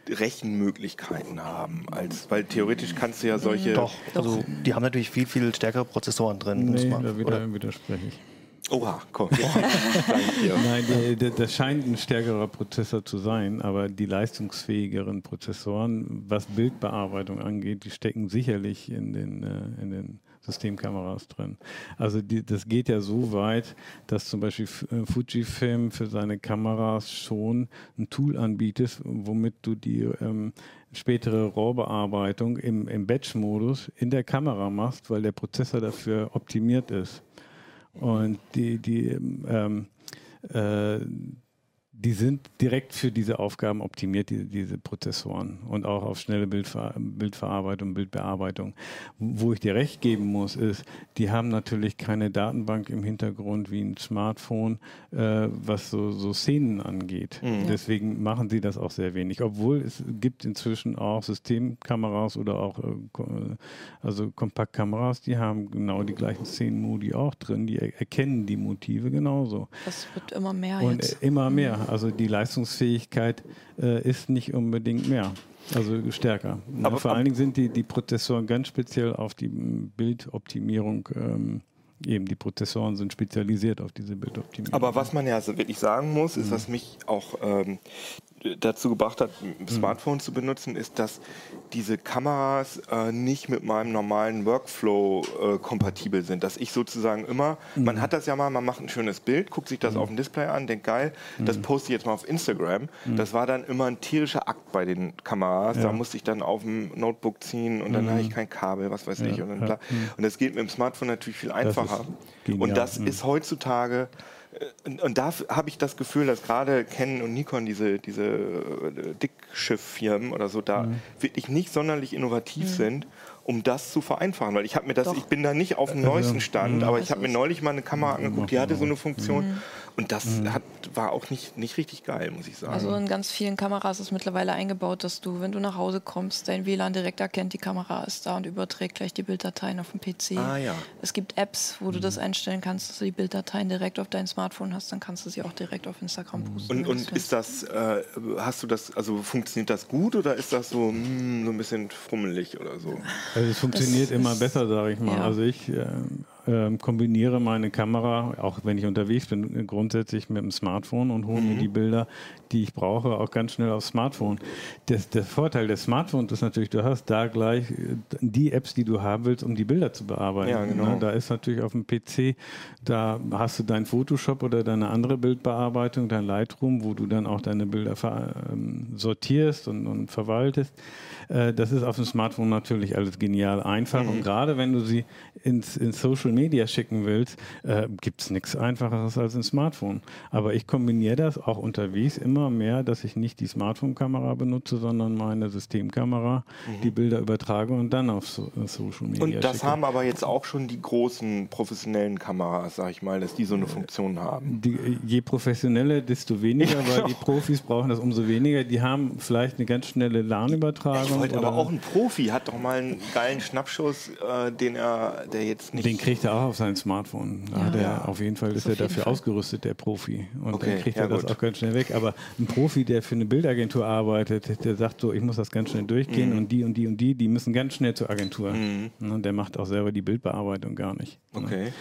Rechenmöglichkeiten haben, als weil theoretisch kannst du ja solche. doch, also die haben natürlich viel, viel stärkere Prozessoren drin. muss Nee, man- da widerspreche ich. Oha, komm. [LAUGHS] Nein, das scheint ein stärkerer Prozessor zu sein, aber die leistungsfähigeren Prozessoren, was Bildbearbeitung angeht, die stecken sicherlich in den, äh, in den Systemkameras drin. Also die, das geht ja so weit, dass zum Beispiel äh, Fujifilm für seine Kameras schon ein Tool anbietet, womit du die ähm, spätere RAW-Bearbeitung im, im Batch-Modus in der Kamera machst, weil der Prozessor dafür optimiert ist. Und die, die, ähm, äh, die sind direkt für diese Aufgaben optimiert, die, diese Prozessoren und auch auf schnelle Bildver Bildverarbeitung, Bildbearbeitung. Wo ich dir recht geben muss, ist, die haben natürlich keine Datenbank im Hintergrund wie ein Smartphone, äh, was so, so Szenen angeht. Deswegen machen sie das auch sehr wenig. Obwohl es gibt inzwischen auch Systemkameras oder auch äh, äh, also Kompaktkameras, die haben genau die gleichen Szenenmodi auch drin. Die er erkennen die Motive genauso. Das wird immer mehr Und jetzt. immer mehr. Also die Leistungsfähigkeit äh, ist nicht unbedingt mehr. Also stärker. Ne? Aber- Vor allen Dingen sind die, die Prozessoren ganz speziell auf die Bildoptimierung, ähm, eben die Prozessoren sind spezialisiert auf diese Bildoptimierung. Aber was man ja so wirklich sagen muss, ist, Mhm. was mich auch ähm, dazu gebracht hat, ein Mhm. Smartphone zu benutzen, ist, dass diese Kameras äh, nicht mit meinem normalen Workflow äh, kompatibel sind. Dass ich sozusagen immer, Mhm. man hat das ja mal, man macht ein schönes Bild, guckt sich das auf dem Display an, denkt geil, das Mhm. poste ich jetzt mal auf Instagram. Das war dann immer ein tierischer Akt bei den Kameras. Da Ja. musste ich dann auf dem Notebook ziehen und dann habe ich kein Kabel, was weiß ich. Und, dann ja. und das geht mit dem Smartphone natürlich viel einfacher. genial. Und das Mhm. ist heutzutage und, und da habe ich das Gefühl, dass gerade Canon und Nikon, diese, diese äh, Dickschifffirmen oder so, da Mhm. wirklich nicht sonderlich innovativ sind, um das zu vereinfachen. Weil ich habe mir das, Doch. ich bin da nicht auf Äh, dem neuesten Stand, aber ich habe mir neulich mal eine Kamera angeguckt, die hatte so eine Mhm. Funktion und das hat, war auch nicht, nicht richtig geil, muss ich sagen. Also in ganz vielen Kameras ist mittlerweile eingebaut, dass du, wenn du nach Hause kommst, dein WLAN direkt erkennt, die Kamera ist da und überträgt gleich die Bilddateien auf den PC. Ah, ja. Es gibt Apps, wo du das Mhm. einstellen kannst, dass du die Bilddateien direkt auf dein Smartphone hast, dann kannst du sie auch direkt auf Instagram posten. und, und ist das, äh, hast du das, also funktioniert das gut oder ist das so, mm, so ein bisschen frummelig oder so? Also es funktioniert Das immer besser, sage ich mal. ja. Also ich ähm, ähm, kombiniere meine Kamera, auch wenn ich unterwegs bin, grundsätzlich mit dem Smartphone und hole mir die Bilder, die ich brauche, auch ganz schnell aufs Smartphone. Das, der Vorteil des Smartphones ist natürlich, du hast da gleich äh, die Apps, die du haben willst, um die Bilder zu bearbeiten. Ja, genau. Ne, Da ist natürlich auf dem PC, da hast du dein Photoshop oder deine andere Bildbearbeitung, dein Lightroom, wo du dann auch deine Bilder ähm, sortierst und, und verwaltest. Äh, das ist auf dem Smartphone natürlich alles genial einfach. Und gerade wenn du sie ins, ins Social Social Media schicken willst, äh, gibt es nichts Einfacheres als ein Smartphone. Aber ich kombiniere das auch unterwegs immer mehr, dass ich nicht die Smartphone-Kamera benutze, sondern meine Systemkamera, Mhm. die Bilder übertrage und dann auf so, äh, Social Media Und das schicke. haben aber jetzt auch schon die großen professionellen Kameras, sag ich mal, dass die so eine Funktion haben. die, je professioneller, desto weniger, weil die Profis brauchen das umso weniger. Die haben vielleicht eine ganz schnelle LAN-Übertragung. Wollte aber auch ein Profi, hat doch mal einen geilen Schnappschuss, äh, den er, der jetzt nicht. Den kriegt er auch auf sein Smartphone. Ja, der, Ja. Auf jeden Fall ist er dafür Fall. ausgerüstet, der Profi. Und Okay, dann kriegt ja, er das gut. auch ganz schnell weg. Aber ein Profi, der für eine Bildagentur arbeitet, der sagt so, ich muss das ganz schnell durchgehen Mhm. und die und die und die, die müssen ganz schnell zur Agentur. Und der macht auch selber die Bildbearbeitung gar nicht. Okay.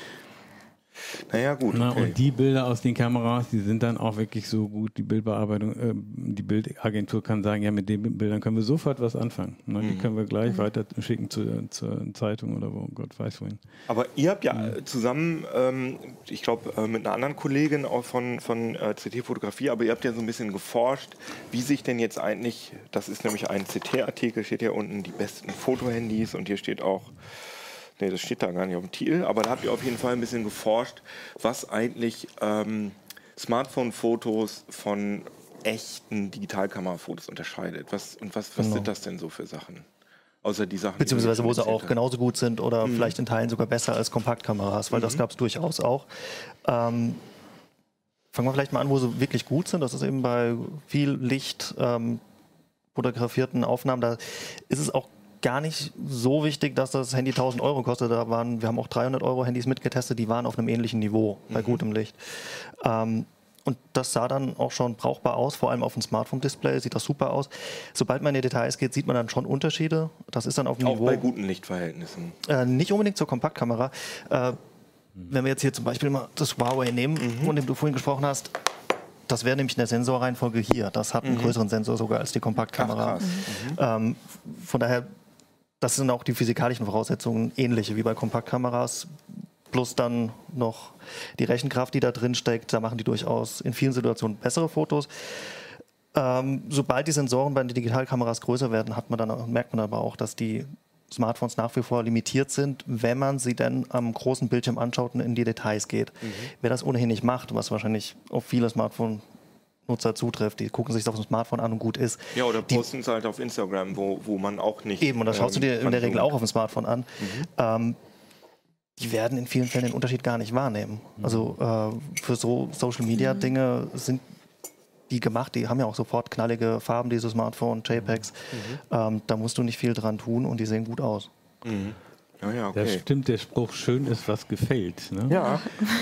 Naja, gut. Na, okay. Und die Bilder aus den Kameras, die sind dann auch wirklich so gut, die Bildbearbeitung, äh, die Bildagentur kann sagen, ja, mit den Bildern können wir sofort was anfangen. Na, Die können wir gleich weiter schicken zu, zur Zeitung oder wo, Gott weiß wohin. Aber ihr habt ja äh, zusammen, ähm, ich glaube, äh, mit einer anderen Kollegin auch von, von äh, CT-Fotografie, aber ihr habt ja so ein bisschen geforscht, wie sich denn jetzt eigentlich, das ist nämlich ein CT-Artikel, steht hier unten, die besten Fotohandys und hier steht auch, nee, das steht da gar nicht auf dem Titel, aber da habt ihr auf jeden Fall ein bisschen geforscht, was eigentlich ähm, Smartphone-Fotos von echten Digitalkamerafotos unterscheidet. Was, und was, was Genau. sind das denn so für Sachen? Außer die Sachen, Beziehungsweise wo sie auch genauso gut sind oder vielleicht in Teilen sogar besser als Kompaktkameras, weil das gab es durchaus auch. Ähm, fangen wir vielleicht mal an, wo sie wirklich gut sind. Das ist eben bei viel Licht ähm, fotografierten Aufnahmen. Da ist es auch gar nicht so wichtig, dass das Handy 1000 Euro kostet. Da waren, wir haben auch 300 Euro Handys mitgetestet, die waren auf einem ähnlichen Niveau bei gutem Licht. Ähm, und das sah dann auch schon brauchbar aus, vor allem auf dem Smartphone-Display sieht das super aus. Sobald man in die Details geht, sieht man dann schon Unterschiede. Das ist dann auf dem Auch Niveau. bei guten Lichtverhältnissen. Äh, nicht unbedingt zur Kompaktkamera. Äh, wenn wir jetzt hier zum Beispiel mal das Huawei nehmen, von dem du vorhin gesprochen hast, das wäre nämlich eine Sensorreihenfolge hier. Das hat einen größeren Sensor sogar als die Kompaktkamera. Ach, krass. Ähm, von daher, das sind auch die physikalischen Voraussetzungen ähnliche wie bei Kompaktkameras. Plus dann noch die Rechenkraft, die da drin steckt. Da machen die durchaus in vielen Situationen bessere Fotos. Ähm, sobald die Sensoren bei den Digitalkameras größer werden, man dann, merkt man aber auch, dass die Smartphones nach wie vor limitiert sind, wenn man sie dann am großen Bildschirm anschaut und in die Details geht. Mhm. Wer das ohnehin nicht macht, was wahrscheinlich auf viele Smartphone-Nutzer zutrifft, die gucken sich das auf dem Smartphone an und gut ist. Ja, oder Die- posten es halt auf Instagram, wo, wo man auch nicht. Eben, und das schaust du dir ähm, in der Regel auch auf dem Smartphone an. Ähm, die werden in vielen Fällen den Unterschied gar nicht wahrnehmen. Also äh, für so Social-Media-Dinge sind die gemacht, die haben ja auch sofort knallige Farben, diese Smartphone, JPEGs. Ähm, da musst du nicht viel dran tun und die sehen gut aus. Ja, ja, Das okay. stimmt, der Spruch, schön ist, was gefällt. Ne? Ja,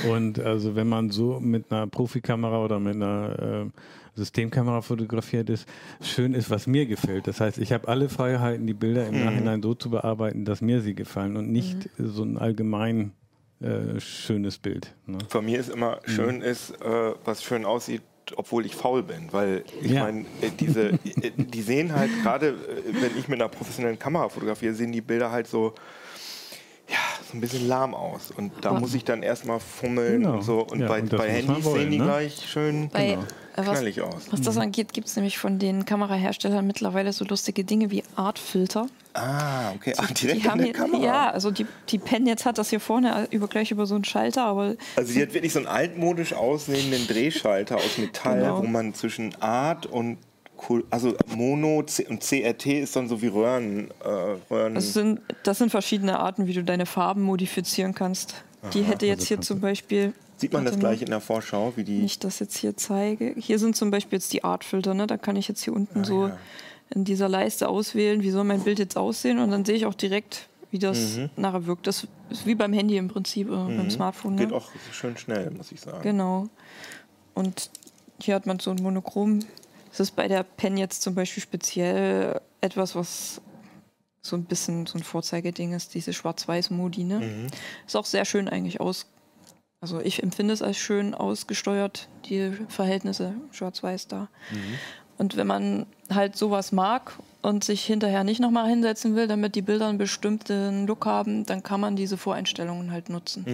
Und also wenn man so mit einer Profikamera oder mit einer äh, Systemkamera fotografiert ist, schön ist, was mir gefällt. Das heißt, ich habe alle Freiheiten, die Bilder im Nachhinein so zu bearbeiten, dass mir sie gefallen und nicht so ein allgemein äh, schönes Bild. Ne? von mir ist immer schön ist, äh, was schön aussieht, obwohl ich faul bin, weil ich Ja. meine, äh, diese, äh, die sehen halt gerade, äh, wenn ich mit einer professionellen Kamera fotografiere, sehen die Bilder halt so, ja, so ein bisschen lahm aus. Und da muss ich dann erstmal fummeln Genau. und so. Und Ja, bei, und das bei Handys wollen, sehen die ne? gleich schön Bei, Genau. was, knallig aus. was das angeht, gibt es nämlich von den Kameraherstellern mittlerweile so lustige Dinge wie Artfilter. Ah, okay. Ach, direkt Die in haben der hier, Kamera. ja, also die, die Pen jetzt hat das hier vorne über, gleich über so einen Schalter, aber Also sie hat wirklich so einen altmodisch aussehenden Drehschalter aus Metall, Genau. wo man zwischen Art und also Mono und CRT ist dann so wie Röhren. Äh, Röhren. das sind, das sind verschiedene Arten, wie du deine Farben modifizieren kannst. Die hätte jetzt hier zum Beispiel. Sieht man das gleich in der Vorschau, wie die. Wenn ich das jetzt hier zeige. Hier sind zum Beispiel jetzt die Artfilter, ne? Da kann ich jetzt hier unten so ja. in dieser Leiste auswählen, wie soll mein Bild jetzt aussehen und dann sehe ich auch direkt, wie das nachher wirkt. Das ist wie beim Handy im Prinzip, äh, beim Smartphone. Ne? Geht auch schön schnell, muss ich sagen. Genau. Und hier hat man so ein Monochrom. Das ist bei der Pen jetzt zum Beispiel speziell etwas, was so ein bisschen so ein Vorzeigeding ist, diese Schwarz-Weiß-Modi. Ne? Mhm. Ist auch sehr schön eigentlich aus. Also ich empfinde es als schön ausgesteuert, die Verhältnisse Schwarz-Weiß da. Und wenn man halt sowas mag und sich hinterher nicht nochmal hinsetzen will, damit die Bilder einen bestimmten Look haben, dann kann man diese Voreinstellungen halt nutzen.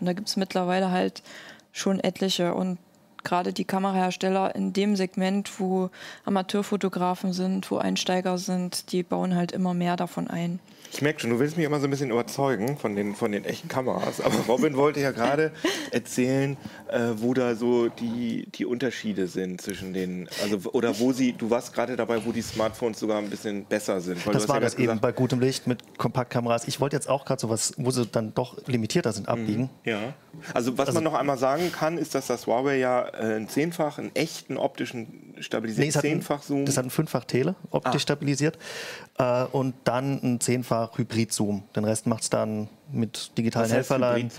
Und da gibt es mittlerweile halt schon etliche. Und gerade die Kamerahersteller in dem Segment, wo Amateurfotografen sind, wo Einsteiger sind, die bauen halt immer mehr davon ein. Ich merke schon, du willst mich immer so ein bisschen überzeugen von den, von den echten Kameras. Aber Robin wollte ja gerade erzählen, äh, wo da so die, die Unterschiede sind zwischen den, also oder wo sie, du warst gerade dabei, wo die Smartphones sogar ein bisschen besser sind. das war ja das eben bei gutem Licht mit Kompaktkameras. Ich wollte jetzt auch gerade so was, wo sie dann doch limitierter sind, abbiegen. Mhm. Ja. Also was also, man noch einmal sagen kann, ist, dass das Huawei ja einen zehnfach, einen echten optischen stabilisierten nee, Zehnfach-Zoom. Das hat einen Fünffach Tele optisch ah. stabilisiert äh, und dann ein Zehnfach Hybrid-Zoom. Den Rest macht es dann mit digitalen Was Helferlein.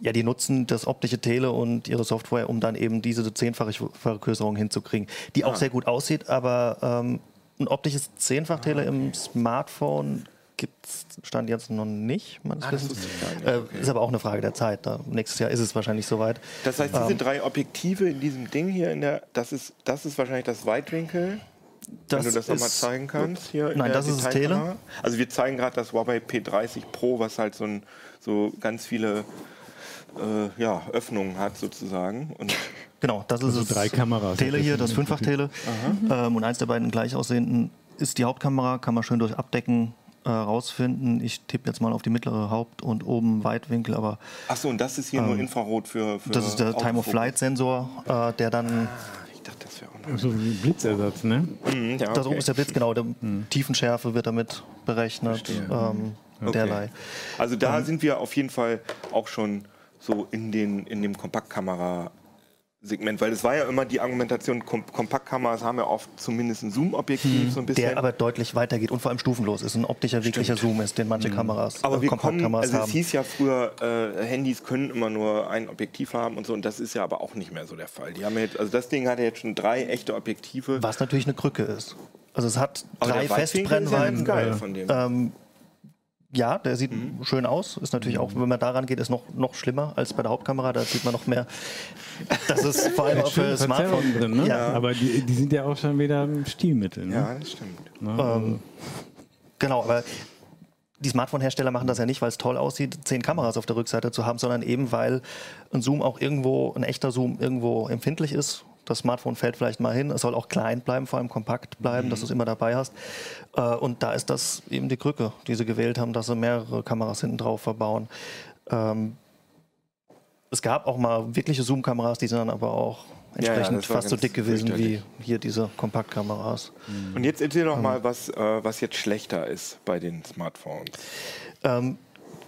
Ja, die nutzen das optische Tele und ihre Software, um dann eben diese zehnfache Vergrößerung hinzukriegen, die ah. auch sehr gut aussieht, aber ähm, ein optisches Zehnfach-Tele ah, okay. im Smartphone gibt es Stand jetzt noch nicht. Ah, das ist, äh, okay. ist aber auch eine Frage der Zeit. Da, nächstes Jahr ist es wahrscheinlich soweit. Das heißt, diese ähm, drei Objektive in diesem Ding hier, in der, das, ist, das ist wahrscheinlich das Weitwinkel. Das Wenn du das nochmal zeigen kannst hier. Nein, das ist das Tele. Also wir zeigen gerade das Huawei P30 Pro, was halt so, ein, so ganz viele äh, ja, Öffnungen hat sozusagen. Und [LAUGHS] genau, das ist also das drei Kameras. Tele hier, das Fünffach-Tele. Ähm, und eins der beiden gleich aussehenden ist die Hauptkamera, kann man schön durch Abdecken äh, rausfinden. Ich tippe jetzt mal auf die mittlere Haupt- und oben Weitwinkel, aber. Achso, und das ist hier ähm, nur Infrarot für, für. Das ist der Time-of-Flight-Sensor, äh, der dann. Ah, ich dachte, das wäre auch noch. So wie Blitzersatz, ne? Mhm, ja, okay. Das oben ist der Blitz, genau. Der mhm. Tiefenschärfe wird damit berechnet. Ähm, okay. Derlei. Also da ähm, sind wir auf jeden Fall auch schon so in, den, in dem Kompaktkamera Segment, weil es war ja immer die Argumentation, Kom Kompaktkameras haben ja oft zumindest ein Zoom-Objektiv hm. so ein bisschen. Der aber deutlich weitergeht und vor allem stufenlos ist, ein optischer, wirklicher Zoom ist, den manche hm. Kameras, aber äh, wir kommen, also es hieß ja früher, äh, Handys können immer nur ein Objektiv haben und so und das ist ja aber auch nicht mehr so der Fall. Die haben jetzt, also das Ding hat ja jetzt schon drei echte Objektive. Was natürlich eine Krücke ist. Also es hat aber drei Festbrennweiten. Ja geil von dem. Ähm, ja, der sieht mhm. schön aus. Ist natürlich auch, wenn man daran geht, ist noch, noch schlimmer als bei der Hauptkamera. Da sieht man noch mehr. Das ist [LAUGHS] vor allem auch für Smartphone drin. Ne? Ja. Aber die, die, sind ja auch schon wieder Stilmittel. Ne? Ja, das stimmt. Ähm, also genau, aber die Smartphone-Hersteller machen das ja nicht, weil es toll aussieht, zehn Kameras auf der Rückseite zu haben, sondern eben, weil ein Zoom auch irgendwo, ein echter Zoom irgendwo empfindlich ist das Smartphone fällt vielleicht mal hin. Es soll auch klein bleiben, vor allem kompakt bleiben, mhm. dass du es immer dabei hast. Äh, und da ist das eben die Krücke, die sie gewählt haben, dass sie mehrere Kameras hinten drauf verbauen. Ähm, es gab auch mal wirkliche Zoom-Kameras, die sind dann aber auch entsprechend ja, ja, fast so dick gewesen wie hier diese Kompaktkameras. Und jetzt erzähl doch ähm, mal, was, äh, was jetzt schlechter ist bei den Smartphones. Ähm,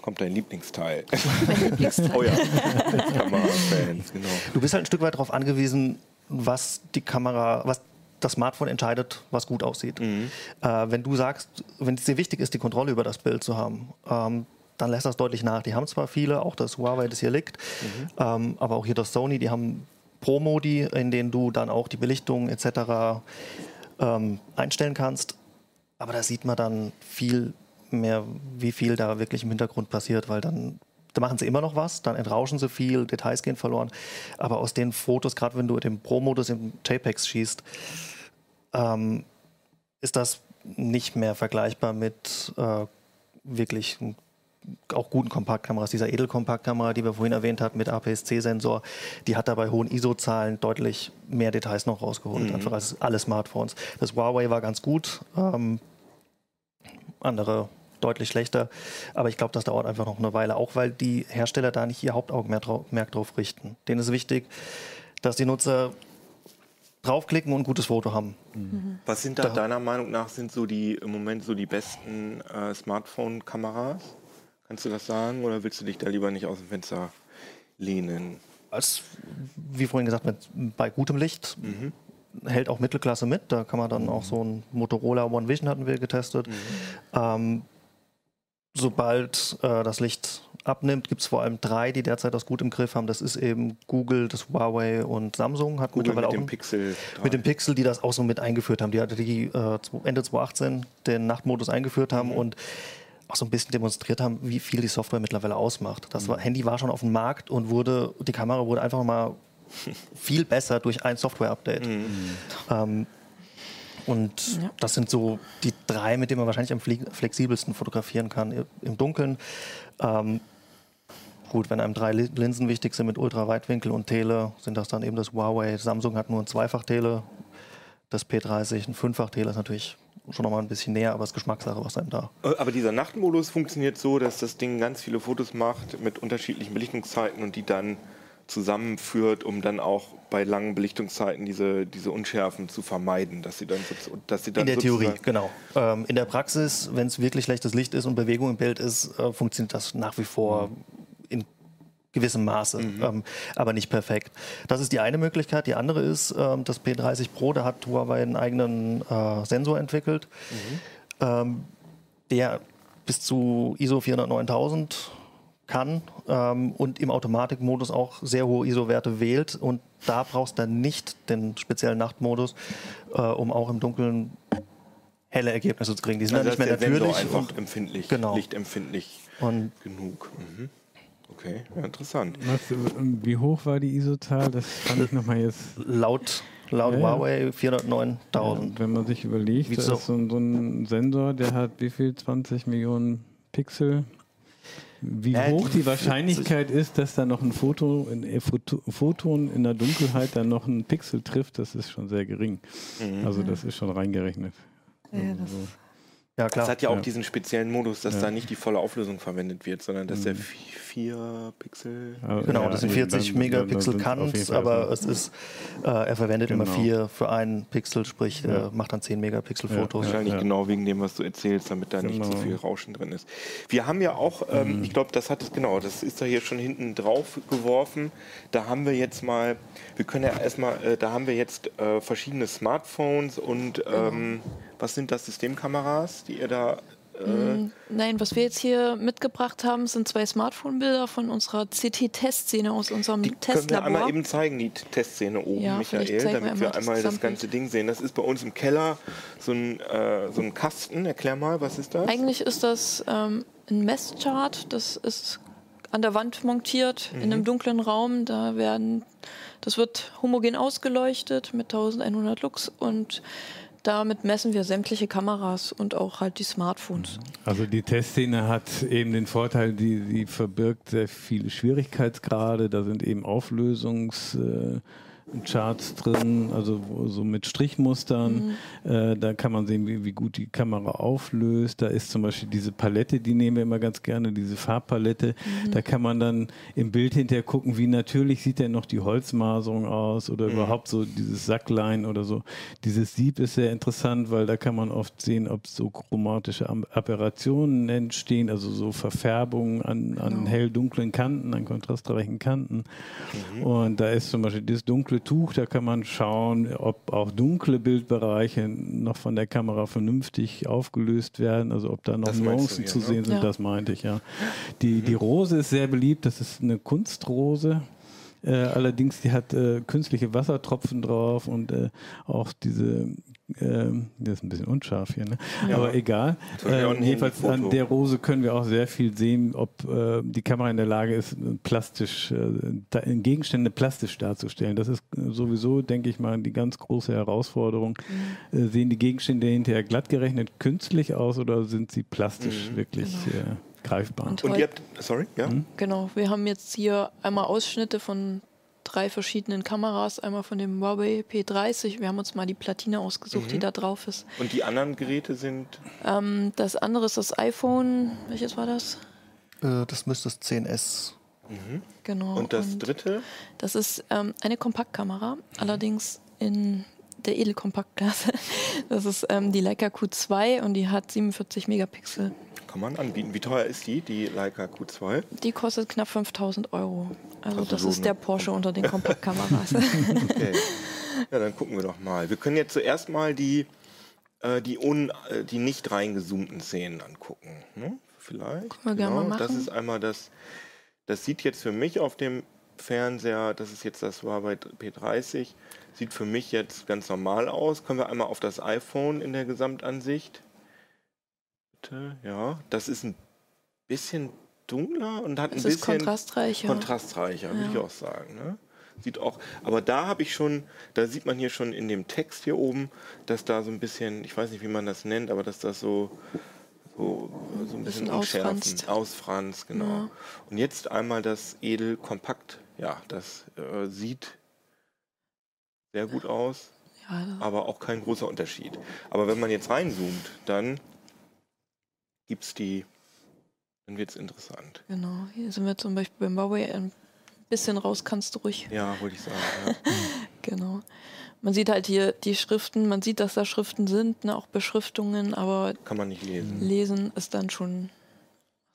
kommt dein Lieblingsteil. [LAUGHS] oh ja, Kamerafans, genau. Du bist halt ein Stück weit darauf angewiesen, was die Kamera, was das Smartphone entscheidet, was gut aussieht. Mhm. Äh, wenn du sagst, wenn es dir wichtig ist, die Kontrolle über das Bild zu haben, ähm, dann lässt das deutlich nach. Die haben zwar viele, auch das Huawei, das hier liegt, mhm. ähm, aber auch hier das Sony, die haben Pro-Modi, in denen du dann auch die Belichtung etc. Ähm, einstellen kannst. Aber da sieht man dann viel mehr, wie viel da wirklich im Hintergrund passiert, weil dann da machen sie immer noch was, dann entrauschen sie viel, Details gehen verloren. Aber aus den Fotos, gerade wenn du den Pro-Modus im JPEGs schießt, ähm, ist das nicht mehr vergleichbar mit äh, wirklich auch guten Kompaktkameras. Dieser Edelkompaktkamera, die wir vorhin erwähnt haben, mit APS-C-Sensor, die hat da bei hohen ISO-Zahlen deutlich mehr Details noch rausgeholt, mhm. einfach als alle Smartphones. Das Huawei war ganz gut. Ähm, andere deutlich schlechter. Aber ich glaube, das dauert einfach noch eine Weile, auch weil die Hersteller da nicht ihr Hauptaugenmerk drauf richten. Denen ist wichtig, dass die Nutzer draufklicken und ein gutes Foto haben. Mhm. Was sind da, da, deiner Meinung nach sind so die im Moment so die besten äh, Smartphone-Kameras? Kannst du das sagen oder willst du dich da lieber nicht aus dem Fenster lehnen? Als, wie vorhin gesagt, mit, bei gutem Licht mhm. hält auch Mittelklasse mit. Da kann man dann mhm. auch so ein Motorola One Vision hatten wir getestet. Mhm. Ähm, sobald äh, das Licht abnimmt, gibt es vor allem drei, die derzeit das gut im Griff haben. Das ist eben Google, das Huawei und Samsung hat Google mittlerweile mit auch dem Pixel mit dem Pixel, die das auch so mit eingeführt haben. Die hatte die äh, Ende 2018 den Nachtmodus eingeführt haben mhm. und auch so ein bisschen demonstriert haben, wie viel die Software mittlerweile ausmacht. Das war, Handy war schon auf dem Markt und wurde die Kamera wurde einfach mal [LAUGHS] viel besser durch ein Software-Update. Mhm. Ähm, und ja. das sind so die drei, mit denen man wahrscheinlich am flexibelsten fotografieren kann im Dunkeln. Ähm, gut, wenn einem drei Li- Linsen wichtig sind mit Ultraweitwinkel und Tele, sind das dann eben das Huawei. Samsung hat nur ein Zweifach-Tele, das P30, ein Fünffach-Tele ist natürlich schon nochmal ein bisschen näher, aber es ist Geschmackssache, was einem da. Äh, Aber dieser Nachtmodus funktioniert so, dass das Ding ganz viele Fotos macht mit unterschiedlichen Belichtungszeiten und die dann zusammenführt, um dann auch bei langen Belichtungszeiten diese, diese Unschärfen zu vermeiden, dass sie dann, dass sie dann In der Theorie, genau. Ähm, in der Praxis, wenn es wirklich schlechtes Licht ist und Bewegung im Bild ist, äh, funktioniert das nach wie vor in gewissem Maße, ähm, aber nicht perfekt. Das ist die eine Möglichkeit. Die andere ist, ähm, das P30 Pro, da hat Huawei einen eigenen äh, Sensor entwickelt, ähm, der bis zu ISO 409.000 kann ähm, und im Automatikmodus auch sehr hohe ISO-Werte wählt. Und da brauchst du dann nicht den speziellen Nachtmodus, äh, um auch im Dunkeln helle Ergebnisse zu kriegen. Die sind Also dann nicht ist mehr der Sensor natürlich. einfach Und, empfindlich, Genau. lichtempfindlich und genug. Mhm. Okay, ja, interessant. Was, äh, wie hoch war die ISO-Zahl? Das fand ich nochmal jetzt. laut, laut Ja, ja. Huawei 409.000. Wenn man sich überlegt, Wie da so- ist so ein, so ein Sensor, der hat wie viel? 20 Millionen Pixel. Wie Ja, hoch die die Wahrscheinlichkeit ist, dass da noch ein Foto, ein äh, Foto, Photon in der Dunkelheit dann noch einen Pixel trifft, das ist schon sehr gering. Mhm. Also das ist schon reingerechnet. Ja, das Ja, Es klar. hat ja auch Ja. diesen speziellen Modus, dass Ja. da nicht die volle Auflösung verwendet wird, sondern dass der 4 Pixel. Aber, Genau, ja, das sind eben, 40 dann- Megapixel Fall aber so. es ist, äh, er verwendet immer Genau. vier für einen Pixel, sprich, Ja. er macht dann 10 Megapixel Ja, Fotos. Wahrscheinlich Ja. genau wegen dem, was du erzählst, damit da nicht Genau. zu viel Rauschen drin ist. Wir haben ja auch, ähm, ich glaube, das hat es genau, das ist da hier schon hinten drauf geworfen. Da haben wir jetzt mal, wir können ja erstmal, äh, da haben wir jetzt äh, verschiedene Smartphones und ähm, was sind das Systemkameras, die ihr da äh, Nein, was wir jetzt hier mitgebracht haben, sind zwei Smartphone-Bilder von unserer CT-Testszene aus unserem Die können wir Testlabor. einmal eben zeigen, die Testszene oben, Ja, Michael, damit wir einmal das das ganze Ding sehen. Das ist bei uns im Keller so ein, äh, so ein Kasten. Erklär mal, was ist das? Eigentlich ist das ähm, ein Messchart, das ist an der Wand montiert in Mhm. einem dunklen Raum. Da werden, das wird homogen ausgeleuchtet mit 1100 Lux und damit messen wir sämtliche Kameras und auch halt die Smartphones. Also die Testszene hat eben den Vorteil, die, sie verbirgt sehr viele Schwierigkeitsgrade. Da sind eben Auflösungscharts drin, also so mit Strichmustern. Äh, da kann man sehen, wie, wie gut die Kamera auflöst. Da ist zum Beispiel diese Palette, die nehmen wir immer ganz gerne, diese Farbpalette. Da kann man dann im Bild hinterher gucken, wie natürlich sieht denn noch die Holzmaserung aus oder überhaupt so dieses Sacklein oder so. Dieses Sieb ist sehr interessant, weil da kann man oft sehen, ob so chromatische Aberrationen entstehen, also so Verfärbungen an, an hell-dunklen Kanten, an kontrastreichen Kanten. Und da ist zum Beispiel dieses dunkle Tuch, da kann man schauen, ob auch dunkle Bildbereiche noch von der Kamera vernünftig aufgelöst werden, also ob da noch Das Nuancen zu ne? sehen sind, Ja. das meinte ich, ja. Die, die Rose ist sehr beliebt, das ist eine Kunstrose. Äh, allerdings, die hat äh, künstliche Wassertropfen drauf und äh, auch diese, ähm, das ist ein bisschen unscharf hier, ne? aber egal. Ja auch ein Äh, jedenfalls an der Rose können wir auch sehr viel sehen, ob äh, die Kamera in der Lage ist, plastisch, äh, Gegenstände plastisch darzustellen. Das ist sowieso, denke ich mal, die ganz große Herausforderung. Mhm. Äh, sehen die Gegenstände hinterher glatt gerechnet künstlich aus oder sind sie plastisch Mhm. wirklich äh, greifbar? Und Und ihr habt, sorry, ja? Genau, wir haben jetzt hier einmal Ausschnitte von drei verschiedenen Kameras. Einmal von dem Huawei P30. Wir haben uns mal die Platine ausgesucht, die da drauf ist. Und die anderen Geräte sind Ähm, das andere ist das iPhone. Welches war das? Äh, das müsste das 10S. Genau. und das dritte? Das ist ähm, eine Kompaktkamera, allerdings in der Edelkompaktklasse. [LAUGHS] Das ist ähm, die Leica Q2 und die hat 47 Megapixel. Kann man anbieten. Wie teuer ist die, die Leica Q2? Die kostet knapp 5000 Euro. Also Also das so ist eine- der Porsche unter den Kompaktkameras. [LAUGHS] Okay. [LAUGHS] ja, dann gucken wir doch mal. Wir können jetzt zuerst mal die, äh, die, un, äh, die nicht reingezoomten Szenen angucken. Ne? Vielleicht. Können wir gerne mal Das machen. ist einmal das. Das sieht jetzt für mich auf dem Fernseher, das ist jetzt das Huawei P30, sieht für mich jetzt ganz normal aus. Können wir einmal auf das iPhone in der Gesamtansicht? Ja. Das ist ein bisschen dunkler und hat Es ein ist bisschen kontrastreicher. kontrastreicher, würde Ja. ich auch sagen. Ne? Sieht auch, aber da habe ich schon, da sieht man hier schon in dem Text hier oben, dass da so ein bisschen, ich weiß nicht, wie man das nennt, aber dass das so, so, so ein bisschen Bisschen unschärfen, ausfranst. ausfranst, genau. Ja. Und jetzt einmal das Edel Kompakt. Ja, das äh, sieht sehr gut aus, Ja, aber auch kein großer Unterschied. Aber wenn man jetzt reinzoomt, dann gibt's die, dann wird's interessant. genau. Hier sind wir zum Beispiel beim Huawei ein bisschen raus, kannst du ruhig. Ja, wollte ich sagen. Ja. [LAUGHS] Genau. Man sieht halt hier die Schriften, man sieht, dass da Schriften sind, ne, auch Beschriftungen, aber Kann man nicht lesen. lesen ist dann schon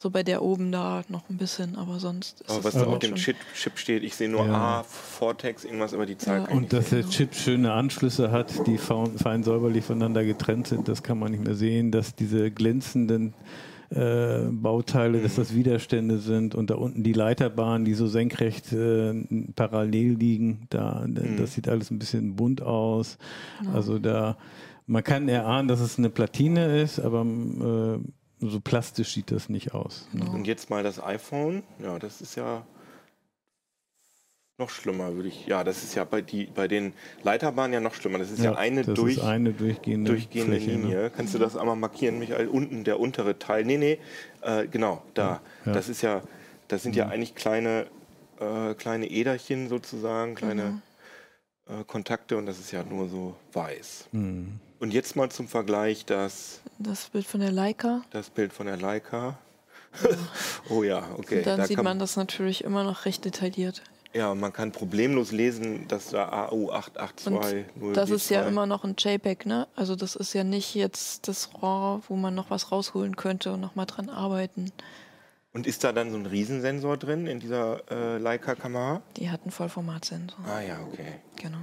so bei der oben da noch ein bisschen, aber sonst ist Aber es was da auf dem Chip, Chip steht, ich sehe nur Ja. A, Vortex, irgendwas, aber die Zahl Ja. Und dass der Chip schöne Anschlüsse hat, die fein fein säuberlich voneinander getrennt sind, das kann man nicht mehr sehen. Dass diese glänzenden äh, Bauteile, dass das Widerstände sind und da unten die Leiterbahnen, die so senkrecht äh, parallel liegen, da, das sieht alles ein bisschen bunt aus. Also da, man kann erahnen, dass es eine Platine ist, aber äh, so plastisch sieht das nicht aus. Genau. Und jetzt mal das iPhone. Ja, das ist ja noch schlimmer, würde ich. Ja, das ist ja bei, die, bei den Leiterbahnen ja noch schlimmer. Das ist ja, eine, das durch, ist eine durchgehende, durchgehende Fläche, ne? Linie. Kannst du das einmal markieren, Michael? Unten der untere Teil. Nee, nee, äh, genau, da. Ja. Mhm. Das ist ja, das sind ja eigentlich kleine, äh, kleine Äderchen sozusagen, kleine äh, Kontakte und das ist ja nur so weiß. Mhm. Und jetzt mal zum Vergleich das, Das Bild von der Leica. das Bild von der Leica. [LAUGHS] oh ja, okay. dann da sieht kann- man das natürlich immer noch recht detailliert. Ja, man kann problemlos lesen, dass da AU882 Und das ist ja immer noch ein JPEG, ne? Also das ist ja nicht jetzt das RAW, wo man noch was rausholen könnte und nochmal dran arbeiten. Und ist da dann so ein Riesensensor drin in dieser äh, Leica-Kamera? Die hat einen Vollformatsensor. Ah ja, okay. Genau.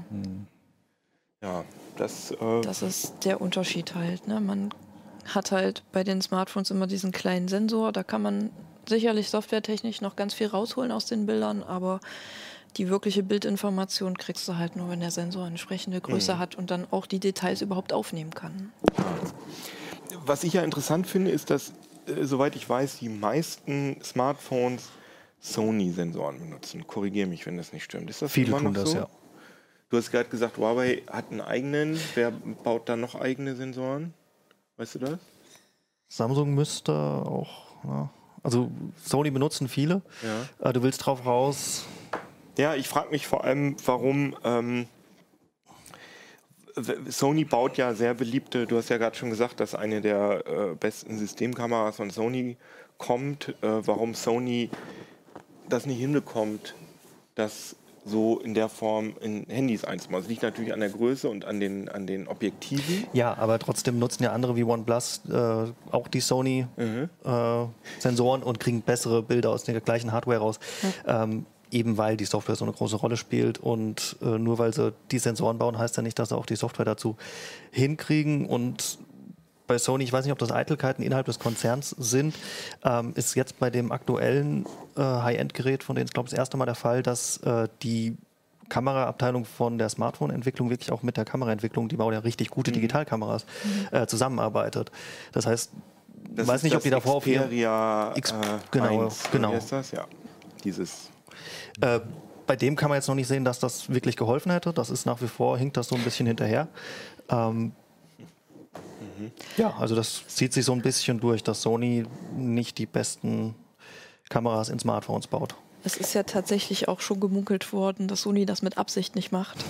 Ja, das, äh, Das ist der Unterschied halt. Ne? Man hat halt bei den Smartphones immer diesen kleinen Sensor. Da kann man sicherlich softwaretechnisch noch ganz viel rausholen aus den Bildern, aber die wirkliche Bildinformation kriegst du halt nur, wenn der Sensor eine entsprechende Größe hat und dann auch die Details überhaupt aufnehmen kann. was ich ja interessant finde, ist, dass, äh, soweit ich weiß, die meisten Smartphones Sony-Sensoren benutzen. Korrigiere mich, wenn das nicht stimmt. Ist das Viele immer tun das, so? ja. Du hast gerade gesagt, Huawei hat einen eigenen. Wer baut da noch eigene Sensoren? Weißt du das? Samsung müsste auch. Ja. Also Sony benutzen viele. Ja. Äh, Du willst drauf raus. Ja, ich frage mich vor allem, warum ähm, Sony baut ja sehr beliebte, du hast ja gerade schon gesagt, dass eine der äh, besten Systemkameras von Sony kommt. Äh, warum Sony das nicht hinbekommt, das so in der Form in Handys einzubauen. Das liegt natürlich an der Größe und an den, an den Objektiven. Ja, aber trotzdem nutzen ja andere wie OnePlus äh, auch die Sony-Sensoren und kriegen bessere Bilder aus der gleichen Hardware raus. Ähm, eben weil die Software so eine große Rolle spielt und äh, nur weil sie die Sensoren bauen, heißt ja nicht, dass sie auch die Software dazu hinkriegen und bei Sony, ich weiß nicht, ob das Eitelkeiten innerhalb des Konzerns sind, ähm, ist jetzt bei dem aktuellen äh, High-End-Gerät, von denen es, glaube ich, das erste Mal der Fall, dass äh, die Kameraabteilung von der Smartphone-Entwicklung wirklich auch mit der Kameraentwicklung, die bauen ja richtig gute Digitalkameras, äh, zusammenarbeitet. Das heißt, Das weiß nicht, ob die davor auf Xperia X- äh, genau, 1, oder genau. Ist das? Ja, dieses. äh, bei dem kann man jetzt noch nicht sehen, dass das wirklich geholfen hätte. Das ist nach wie vor, hinkt das so ein bisschen hinterher. Ähm, Ja, also das zieht sich so ein bisschen durch, dass Sony nicht die besten Kameras in Smartphones baut. Es ist ja tatsächlich auch schon gemunkelt worden, dass Sony das mit Absicht nicht macht,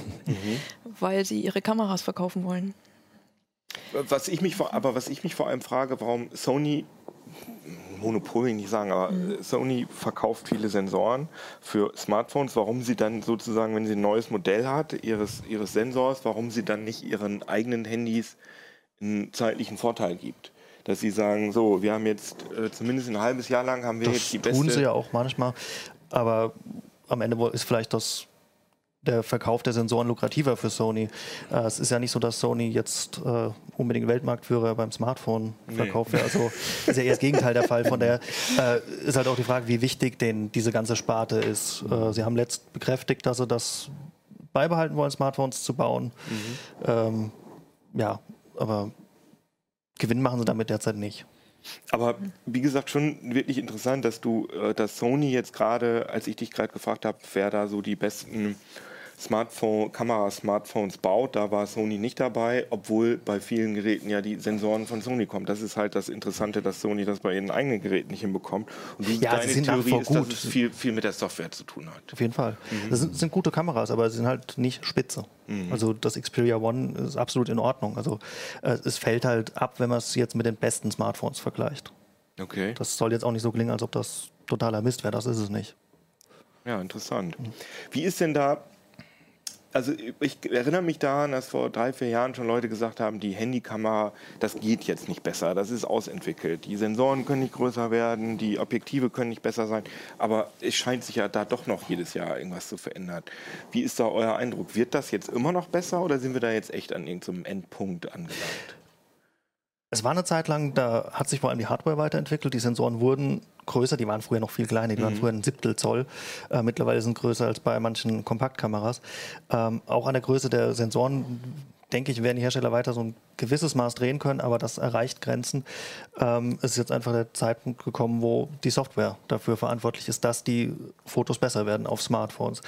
weil sie ihre Kameras verkaufen wollen. Was ich mich vor, aber was ich mich vor allem frage, warum Sony Monopol will ich nicht sagen, aber Sony verkauft viele Sensoren für Smartphones. Warum sie dann sozusagen, wenn sie ein neues Modell hat, ihres, ihres Sensors, warum sie dann nicht ihren eigenen Handys einen zeitlichen Vorteil gibt? Dass sie sagen, so, wir haben jetzt äh, zumindest ein halbes Jahr lang haben wir Das jetzt die beste. tun sie ja auch manchmal, aber am Ende ist vielleicht das der Verkauf der Sensoren lukrativer für Sony. Äh, es ist ja nicht so, dass Sony jetzt äh, unbedingt Weltmarktführer beim Smartphone-Verkauf wäre. Also ist ja eher das Gegenteil der Fall. Von daher äh, ist halt auch die Frage, wie wichtig denn diese ganze Sparte ist. Äh, sie haben letzt bekräftigt, dass sie das beibehalten wollen, Smartphones zu bauen. Ähm, ja, aber Gewinn machen sie damit derzeit nicht. Aber wie gesagt, schon wirklich interessant, dass du, äh, dass Sony jetzt gerade, als ich dich gerade gefragt habe, wer da so die besten Smartphone, Kamera-Smartphones baut. Da war Sony nicht dabei, obwohl bei vielen Geräten ja die Sensoren von Sony kommen. Das ist halt das Interessante, dass Sony das bei ihren eigenen Geräten nicht hinbekommt. Und die, Ja, deine sind Theorie ist, dass gut. es viel, viel mit der Software zu tun hat. Auf jeden Fall. Das sind, sind gute Kameras, aber sie sind halt nicht spitze. Also das Xperia One ist absolut in Ordnung. Also äh, es fällt halt ab, wenn man es jetzt mit den besten Smartphones vergleicht. Okay. Das soll jetzt auch nicht so klingen, als ob das totaler Mist wäre. Das ist es nicht. Ja, interessant. Wie ist denn da, also ich erinnere mich daran, dass vor drei, vier Jahren schon Leute gesagt haben, die Handykamera, das geht jetzt nicht besser, das ist ausentwickelt. Die Sensoren können nicht größer werden, die Objektive können nicht besser sein, aber es scheint sich ja da doch noch jedes Jahr irgendwas zu verändern. Wie ist da euer Eindruck? Wird das jetzt immer noch besser oder sind wir da jetzt echt an irgendeinem Endpunkt angelangt? Es war eine Zeit lang, da hat sich vor allem die Hardware weiterentwickelt. Die Sensoren wurden größer, die waren früher noch viel kleiner, die waren früher ein Siebtel Zoll. Äh, mittlerweile sind größer als bei manchen Kompaktkameras. Ähm, auch an der Größe der Sensoren, denke ich, werden die Hersteller weiter so ein gewisses Maß drehen können, aber das erreicht Grenzen. Ähm, es ist jetzt einfach der Zeitpunkt gekommen, wo die Software dafür verantwortlich ist, dass die Fotos besser werden auf Smartphones.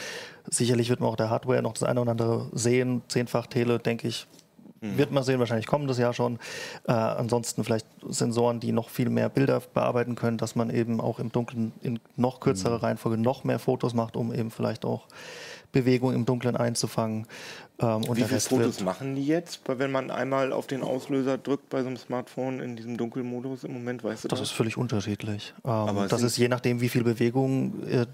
Sicherlich wird man auch der Hardware noch das eine oder andere sehen. Zehnfach Tele, denke ich, wird man sehen, wahrscheinlich kommendes Jahr schon. Äh, ansonsten vielleicht Sensoren, die noch viel mehr Bilder bearbeiten können, dass man eben auch im Dunkeln in noch kürzerer Reihenfolge noch mehr Fotos macht, um eben vielleicht auch Bewegung im Dunkeln einzufangen. Ähm, und Wie viele Fotos machen die jetzt, wenn man einmal auf den Auslöser drückt bei so einem Smartphone in diesem Dunkelmodus im Moment, weißt du das das? ist völlig unterschiedlich. Ähm, das ist je nachdem, wie viel Bewegung äh,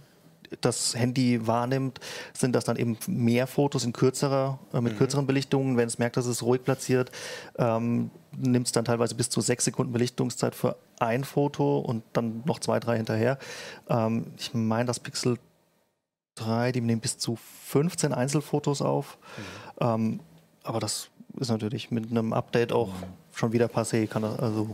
das Handy wahrnimmt, sind das dann eben mehr Fotos in kürzerer, äh, Mhm. mit kürzeren Belichtungen. Wenn es merkt, dass es ruhig platziert, ähm, nimmt es dann teilweise bis zu sechs Sekunden Belichtungszeit für ein Foto und dann noch zwei, drei hinterher. Ähm, ich meine, das Pixel 3, die nehmen bis zu 15 Einzelfotos auf. Mhm. Ähm, aber das ist natürlich mit einem Update auch schon wieder passé. Kann das, also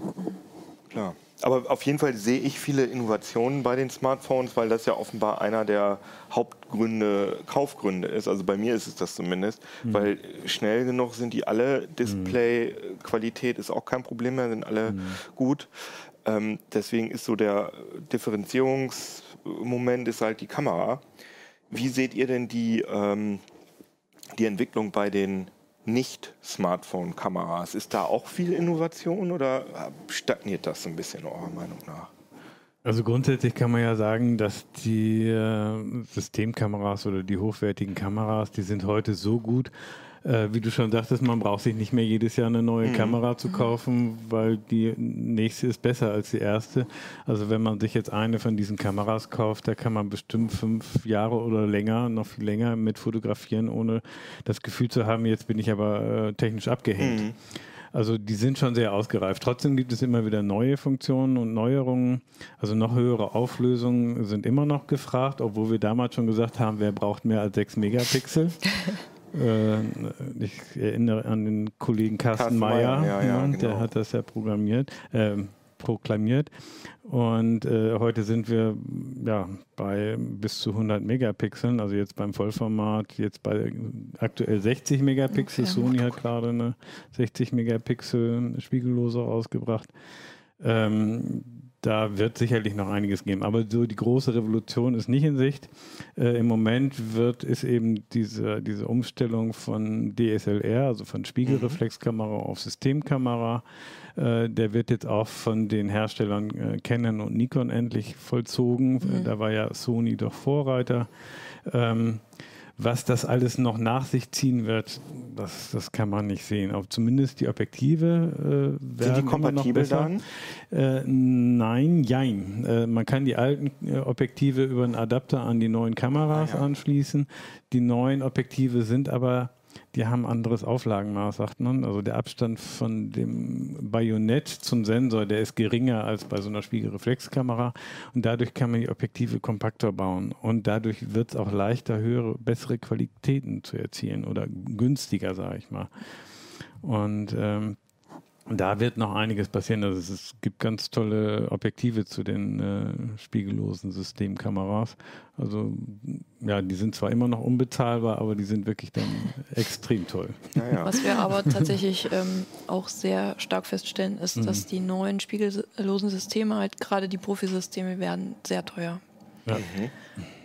Klar. Aber auf jeden Fall sehe ich viele Innovationen bei den Smartphones, weil das ja offenbar einer der Hauptgründe, Kaufgründe ist. Also bei mir ist es das zumindest, weil schnell genug sind die alle. Displayqualität ist auch kein Problem mehr, sind alle gut. Ähm, deswegen ist so der Differenzierungsmoment ist halt die Kamera. Wie seht ihr denn die, ähm, die Entwicklung bei den nicht-Smartphone-Kameras? Ist da auch viel Innovation oder stagniert das so ein bisschen eurer Meinung nach? Also grundsätzlich kann man ja sagen, dass die äh, Systemkameras oder die hochwertigen Kameras, die sind heute so gut, äh, wie du schon sagtest, man braucht sich nicht mehr jedes Jahr eine neue Kamera zu kaufen, weil die nächste ist besser als die erste. Also wenn man sich jetzt eine von diesen Kameras kauft, da kann man bestimmt fünf Jahre oder länger, noch viel länger mit fotografieren, ohne das Gefühl zu haben, jetzt bin ich aber äh, technisch abgehängt. Also die sind schon sehr ausgereift. Trotzdem gibt es immer wieder neue Funktionen und Neuerungen. Also noch höhere Auflösungen sind immer noch gefragt, obwohl wir damals schon gesagt haben, wer braucht mehr als 6 Megapixel. [LAUGHS] äh, ich erinnere an den Kollegen Carsten, Carsten Meyer, Meyer, ja, ja, ne, der genau. hat das ja programmiert, ähm, proklamiert. Und äh, heute sind wir ja bei bis zu 100 Megapixeln, also jetzt beim Vollformat, jetzt bei aktuell 60 Megapixel. Okay. Sony hat gerade eine 60 Megapixel Spiegellose rausgebracht. Ähm, da wird sicherlich noch einiges geben. Aber so die große Revolution ist nicht in Sicht. Äh, Im Moment wird ist eben diese, diese Umstellung von DSLR, also von Spiegelreflexkamera auf Systemkamera, äh, der wird jetzt auch von den Herstellern äh, Canon und Nikon endlich vollzogen. Äh, Da war ja Sony doch Vorreiter. Ähm, was das alles noch nach sich ziehen wird, das, das kann man nicht sehen. Auch zumindest die Objektive äh, werden Sind die kompatibel besser. dann? Äh, nein, jein. Äh, man kann die alten äh, Objektive über einen Adapter an die neuen Kameras Ah, ja. anschließen. Die neuen Objektive sind aber, die haben anderes Auflagenmaß, sagt man. Also der Abstand von dem Bajonett zum Sensor, der ist geringer als bei so einer Spiegelreflexkamera. Und dadurch kann man die Objektive kompakter bauen. Und dadurch wird es auch leichter, höhere, bessere Qualitäten zu erzielen oder günstiger, sage ich mal. Und ähm, da wird noch einiges passieren. Also es, gibt ganz tolle Objektive zu den äh, spiegellosen Systemkameras. Also ja, die sind zwar immer noch unbezahlbar, aber die sind wirklich dann [LAUGHS] extrem toll. Naja. Was wir aber tatsächlich ähm, auch sehr stark feststellen, ist, Mhm. dass die neuen spiegellosen Systeme, halt gerade die Profisysteme, werden sehr teuer. Ja.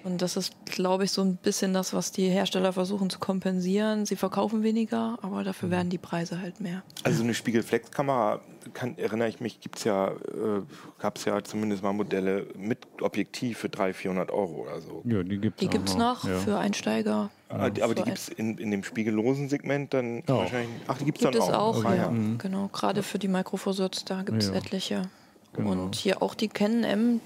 Und das ist, glaube ich, so ein bisschen das, was die Hersteller versuchen zu kompensieren. Sie verkaufen weniger, aber dafür werden die Preise halt mehr. Also eine Spiegelflexkamera, kann, erinnere ich mich, gibt's ja, äh, gab es ja zumindest mal Modelle mit Objektiv für 300, 400 Euro oder so. Ja, die gibt es Die gibt es noch ja. für Einsteiger. Ah, die- aber die gibt es in, in dem spiegellosen Segment dann Auch. wahrscheinlich. Ach, die gibt's Gibt dann es auch, Ah, ja. Genau, gerade für die Microforsatz, da gibt es Ja. etliche. Genau. Und hier auch die Canon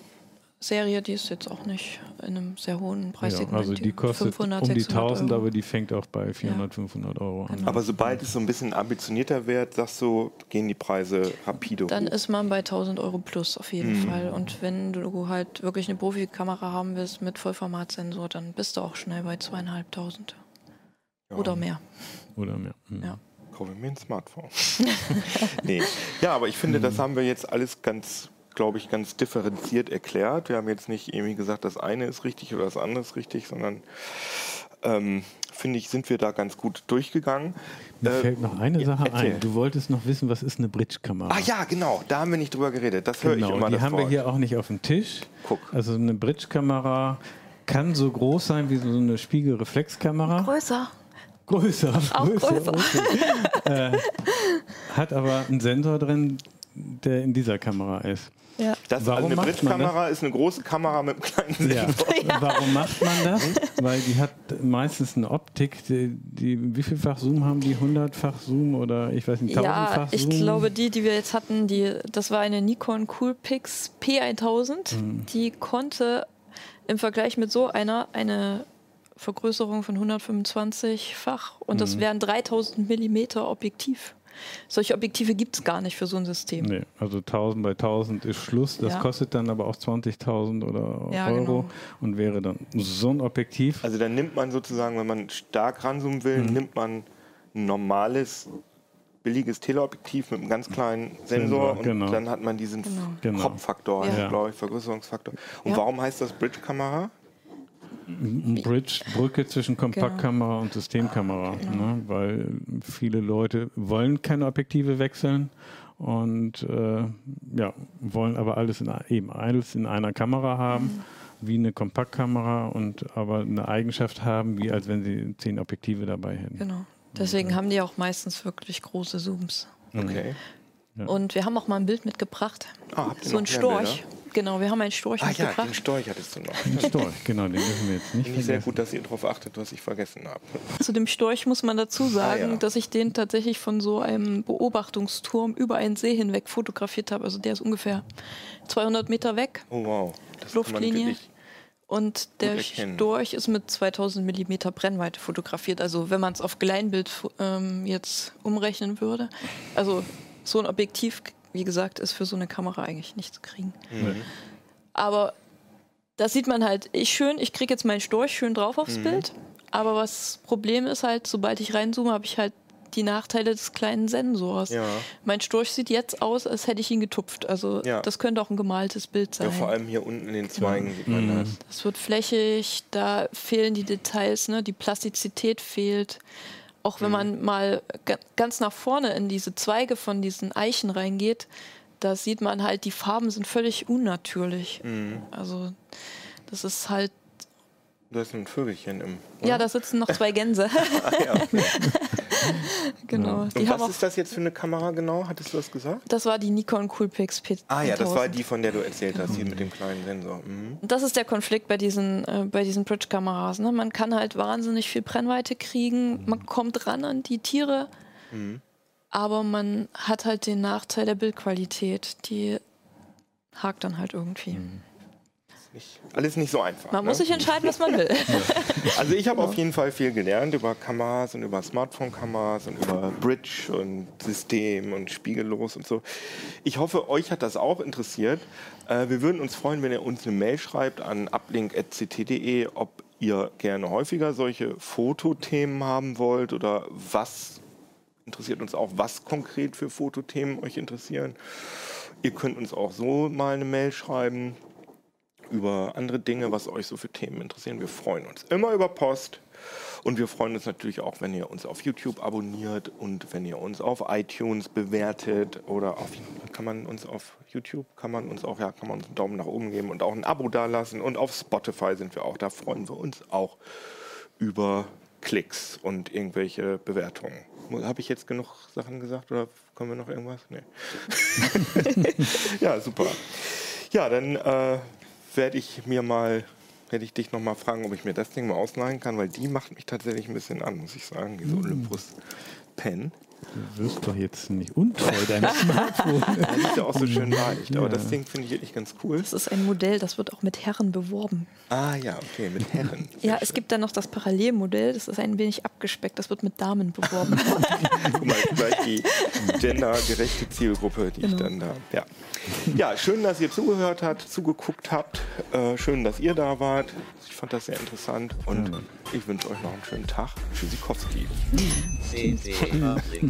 M-Serie, die ist jetzt auch nicht in einem sehr hohen Ja, Preissegment. also die kostet 500, um die 600 1000, Euro. aber die fängt auch bei 400, 500 Euro an. Genau. Aber sobald es so ein bisschen ambitionierter wird, sagst du, gehen die Preise rapide Dann hoch. ist man bei 1000 Euro plus auf jeden Mhm. Fall. Und wenn du halt wirklich eine Profikamera haben willst mit Vollformatsensor, dann bist du auch schnell bei zweieinhalbtausend. Oder mehr. Oder mehr. Mhm. Ja. Kaufe mir ein Smartphone. [LAUGHS] nee. Ja, aber ich finde, das haben wir jetzt alles ganz, glaube ich, ganz differenziert erklärt. Wir haben jetzt nicht irgendwie gesagt, das eine ist richtig oder das andere ist richtig, sondern ähm, finde ich, sind wir da ganz gut durchgegangen. Mir Äh, fällt noch eine ja, Sache erzähl. ein. Du wolltest noch wissen, was ist eine Bridge-Kamera? Ah ja, genau, da haben wir nicht drüber geredet. Das höre ich Genau, immer. die das haben wir Wort. hier auch nicht auf dem Tisch. Guck. Also eine Bridge-Kamera kann so groß sein wie so eine Spiegelreflexkamera. Größer. Größer. Auch größer. okay. [LAUGHS] äh, hat aber einen Sensor drin, der in dieser Kamera ist. Ja. Das, Warum also eine macht man Bridge-Kamera ist eine große Kamera mit einem kleinen Ja. Sensor. [LAUGHS] Warum macht man das? Weil die hat meistens eine Optik, die, die wie vielfach Zoom haben die? Hundertfach Zoom oder ich weiß nicht, Ja, tausendfach ich Zoom? glaube, die, die wir jetzt hatten, die, das war eine Nikon Coolpix P1000. Mhm. Die konnte im Vergleich mit so einer eine Vergrößerung von 125-fach und Mhm. das wären 3000 Millimeter Objektiv. Solche Objektive gibt es gar nicht für so ein System. Nee, also 1000 bei 1000 ist Schluss. Das Ja. kostet dann aber auch 20.000 oder Ja, Euro genau. und wäre dann so ein Objektiv. Also dann nimmt man sozusagen, wenn man stark ranzoomen will, Mhm. nimmt man ein normales, billiges Teleobjektiv mit einem ganz kleinen Sensor, Sensor, und genau. dann hat man diesen Genau. Crop-Faktor, Ja. heißt, glaube ich, Vergrößerungsfaktor. Und Ja. warum heißt das Bridge-Kamera? Bridge, Brücke zwischen Kompaktkamera und Systemkamera. Genau. Ne? Weil viele Leute wollen keine Objektive wechseln und äh, ja, wollen aber alles in, eben alles in einer Kamera haben, wie eine Kompaktkamera und aber eine Eigenschaft haben, wie als wenn sie zehn Objektive dabei hätten. Genau. Deswegen haben die auch meistens wirklich große Zooms. Okay. Ja. Und wir haben auch mal ein Bild mitgebracht. Ah, habt ihr So noch ein Storch. Bilder? Genau, wir haben einen Storch Ah ja, den Storch hattest du noch. Ein Storch, genau, den dürfen wir jetzt nicht Finde ich sehr gut, dass ihr darauf achtet, was ich vergessen habe. Zu dem Storch muss man dazu sagen, Ah, ja. dass ich den tatsächlich von so einem Beobachtungsturm über einen See hinweg fotografiert habe. Also der ist ungefähr 200 Meter weg. Oh wow. Das kann man Luftlinie. wirklich- Und der. Storch ist mit 2000 Millimeter Brennweite fotografiert. Also wenn man es auf Kleinbild ähm, jetzt umrechnen würde. Also so ein Objektiv, wie gesagt, ist für so eine Kamera eigentlich nicht zu kriegen. Mhm. Aber das sieht man halt ich schön. Ich kriege jetzt meinen Storch schön drauf aufs Mhm. Bild. Aber was Problem ist halt, sobald ich reinzoome, habe ich halt die Nachteile des kleinen Sensors. Ja. Mein Storch sieht jetzt aus, als hätte ich ihn getupft. Also Ja. das könnte auch ein gemaltes Bild sein. ja, vor allem hier unten in den Zweigen sieht man das. Es wird flächig, da fehlen die Details, ne? die Plastizität fehlt. Auch wenn man mal ga- ganz nach vorne in diese Zweige von diesen Eichen reingeht, da sieht man halt, die Farben sind völlig unnatürlich. Also das ist halt, Du hast ein Vögelchen im. ja, da sitzen noch zwei Gänse. [LAUGHS] Ah, ja, okay. [LAUGHS] genau. Und was ist das jetzt für eine Kamera genau? Hattest du das gesagt? das war die Nikon Coolpix P. Ah ja, das war 1000. die, von der du erzählt hast, die mit dem kleinen Sensor. Mhm. Das ist der Konflikt bei diesen, äh, bei diesen Bridge-Kameras. Ne? Man kann halt wahnsinnig viel Brennweite kriegen, man kommt ran an die Tiere, aber man hat halt den Nachteil der Bildqualität. Die hakt dann halt irgendwie. Nicht, alles nicht so einfach. Man ne? muss sich entscheiden, was man will. [LAUGHS] Also ich habe auf jeden Fall viel gelernt über Kameras und über Smartphone-Kameras und über Bridge und System und Spiegellos und so. Ich hoffe, euch hat das auch interessiert. Äh, wir würden uns freuen, wenn ihr uns eine Mail schreibt an uplink.ct.de, ob ihr gerne häufiger solche Fotothemen haben wollt oder was interessiert uns auch, was konkret für Fotothemen euch interessieren. Ihr könnt uns auch so mal eine Mail schreiben. Über andere Dinge, was euch so für Themen interessieren. Wir freuen uns immer über Post. Und wir freuen uns natürlich auch, wenn ihr uns auf YouTube abonniert und wenn ihr uns auf iTunes bewertet oder auf kann man uns auf YouTube kann man uns auch ja kann man uns einen Daumen nach oben geben und auch ein Abo dalassen und auf Spotify sind wir auch. Da freuen wir uns auch über Klicks und irgendwelche Bewertungen. Habe ich jetzt genug Sachen gesagt oder kommen wir noch irgendwas? Nee. [LAUGHS] ja, super. Ja, dann äh, werde ich mir mal werde ich dich noch mal fragen, ob ich mir das Ding mal ausleihen kann, weil die macht mich tatsächlich ein bisschen an, muss ich sagen, diese mm. Olympus Pen. Du wirst doch jetzt nicht untreu deinem [LAUGHS] Smartphone. Das ist ja auch so schön leicht, ja. aber das Ding finde ich wirklich ganz cool. Das ist ein Modell, das wird auch mit Herren beworben. Ah ja, okay, mit Herren. [LAUGHS] ja, es gibt dann noch das Parallelmodell, das ist ein wenig abgespeckt, das wird mit Damen beworben. [LAUGHS] Guck mal, gleich die gendergerechte Zielgruppe, die genau. ich dann da. Ja. ja, schön, dass ihr zugehört habt, zugeguckt habt. Äh, schön, dass ihr da wart. Ich fand das sehr interessant und mhm. ich wünsche euch noch einen schönen Tag. Tschüssikowski.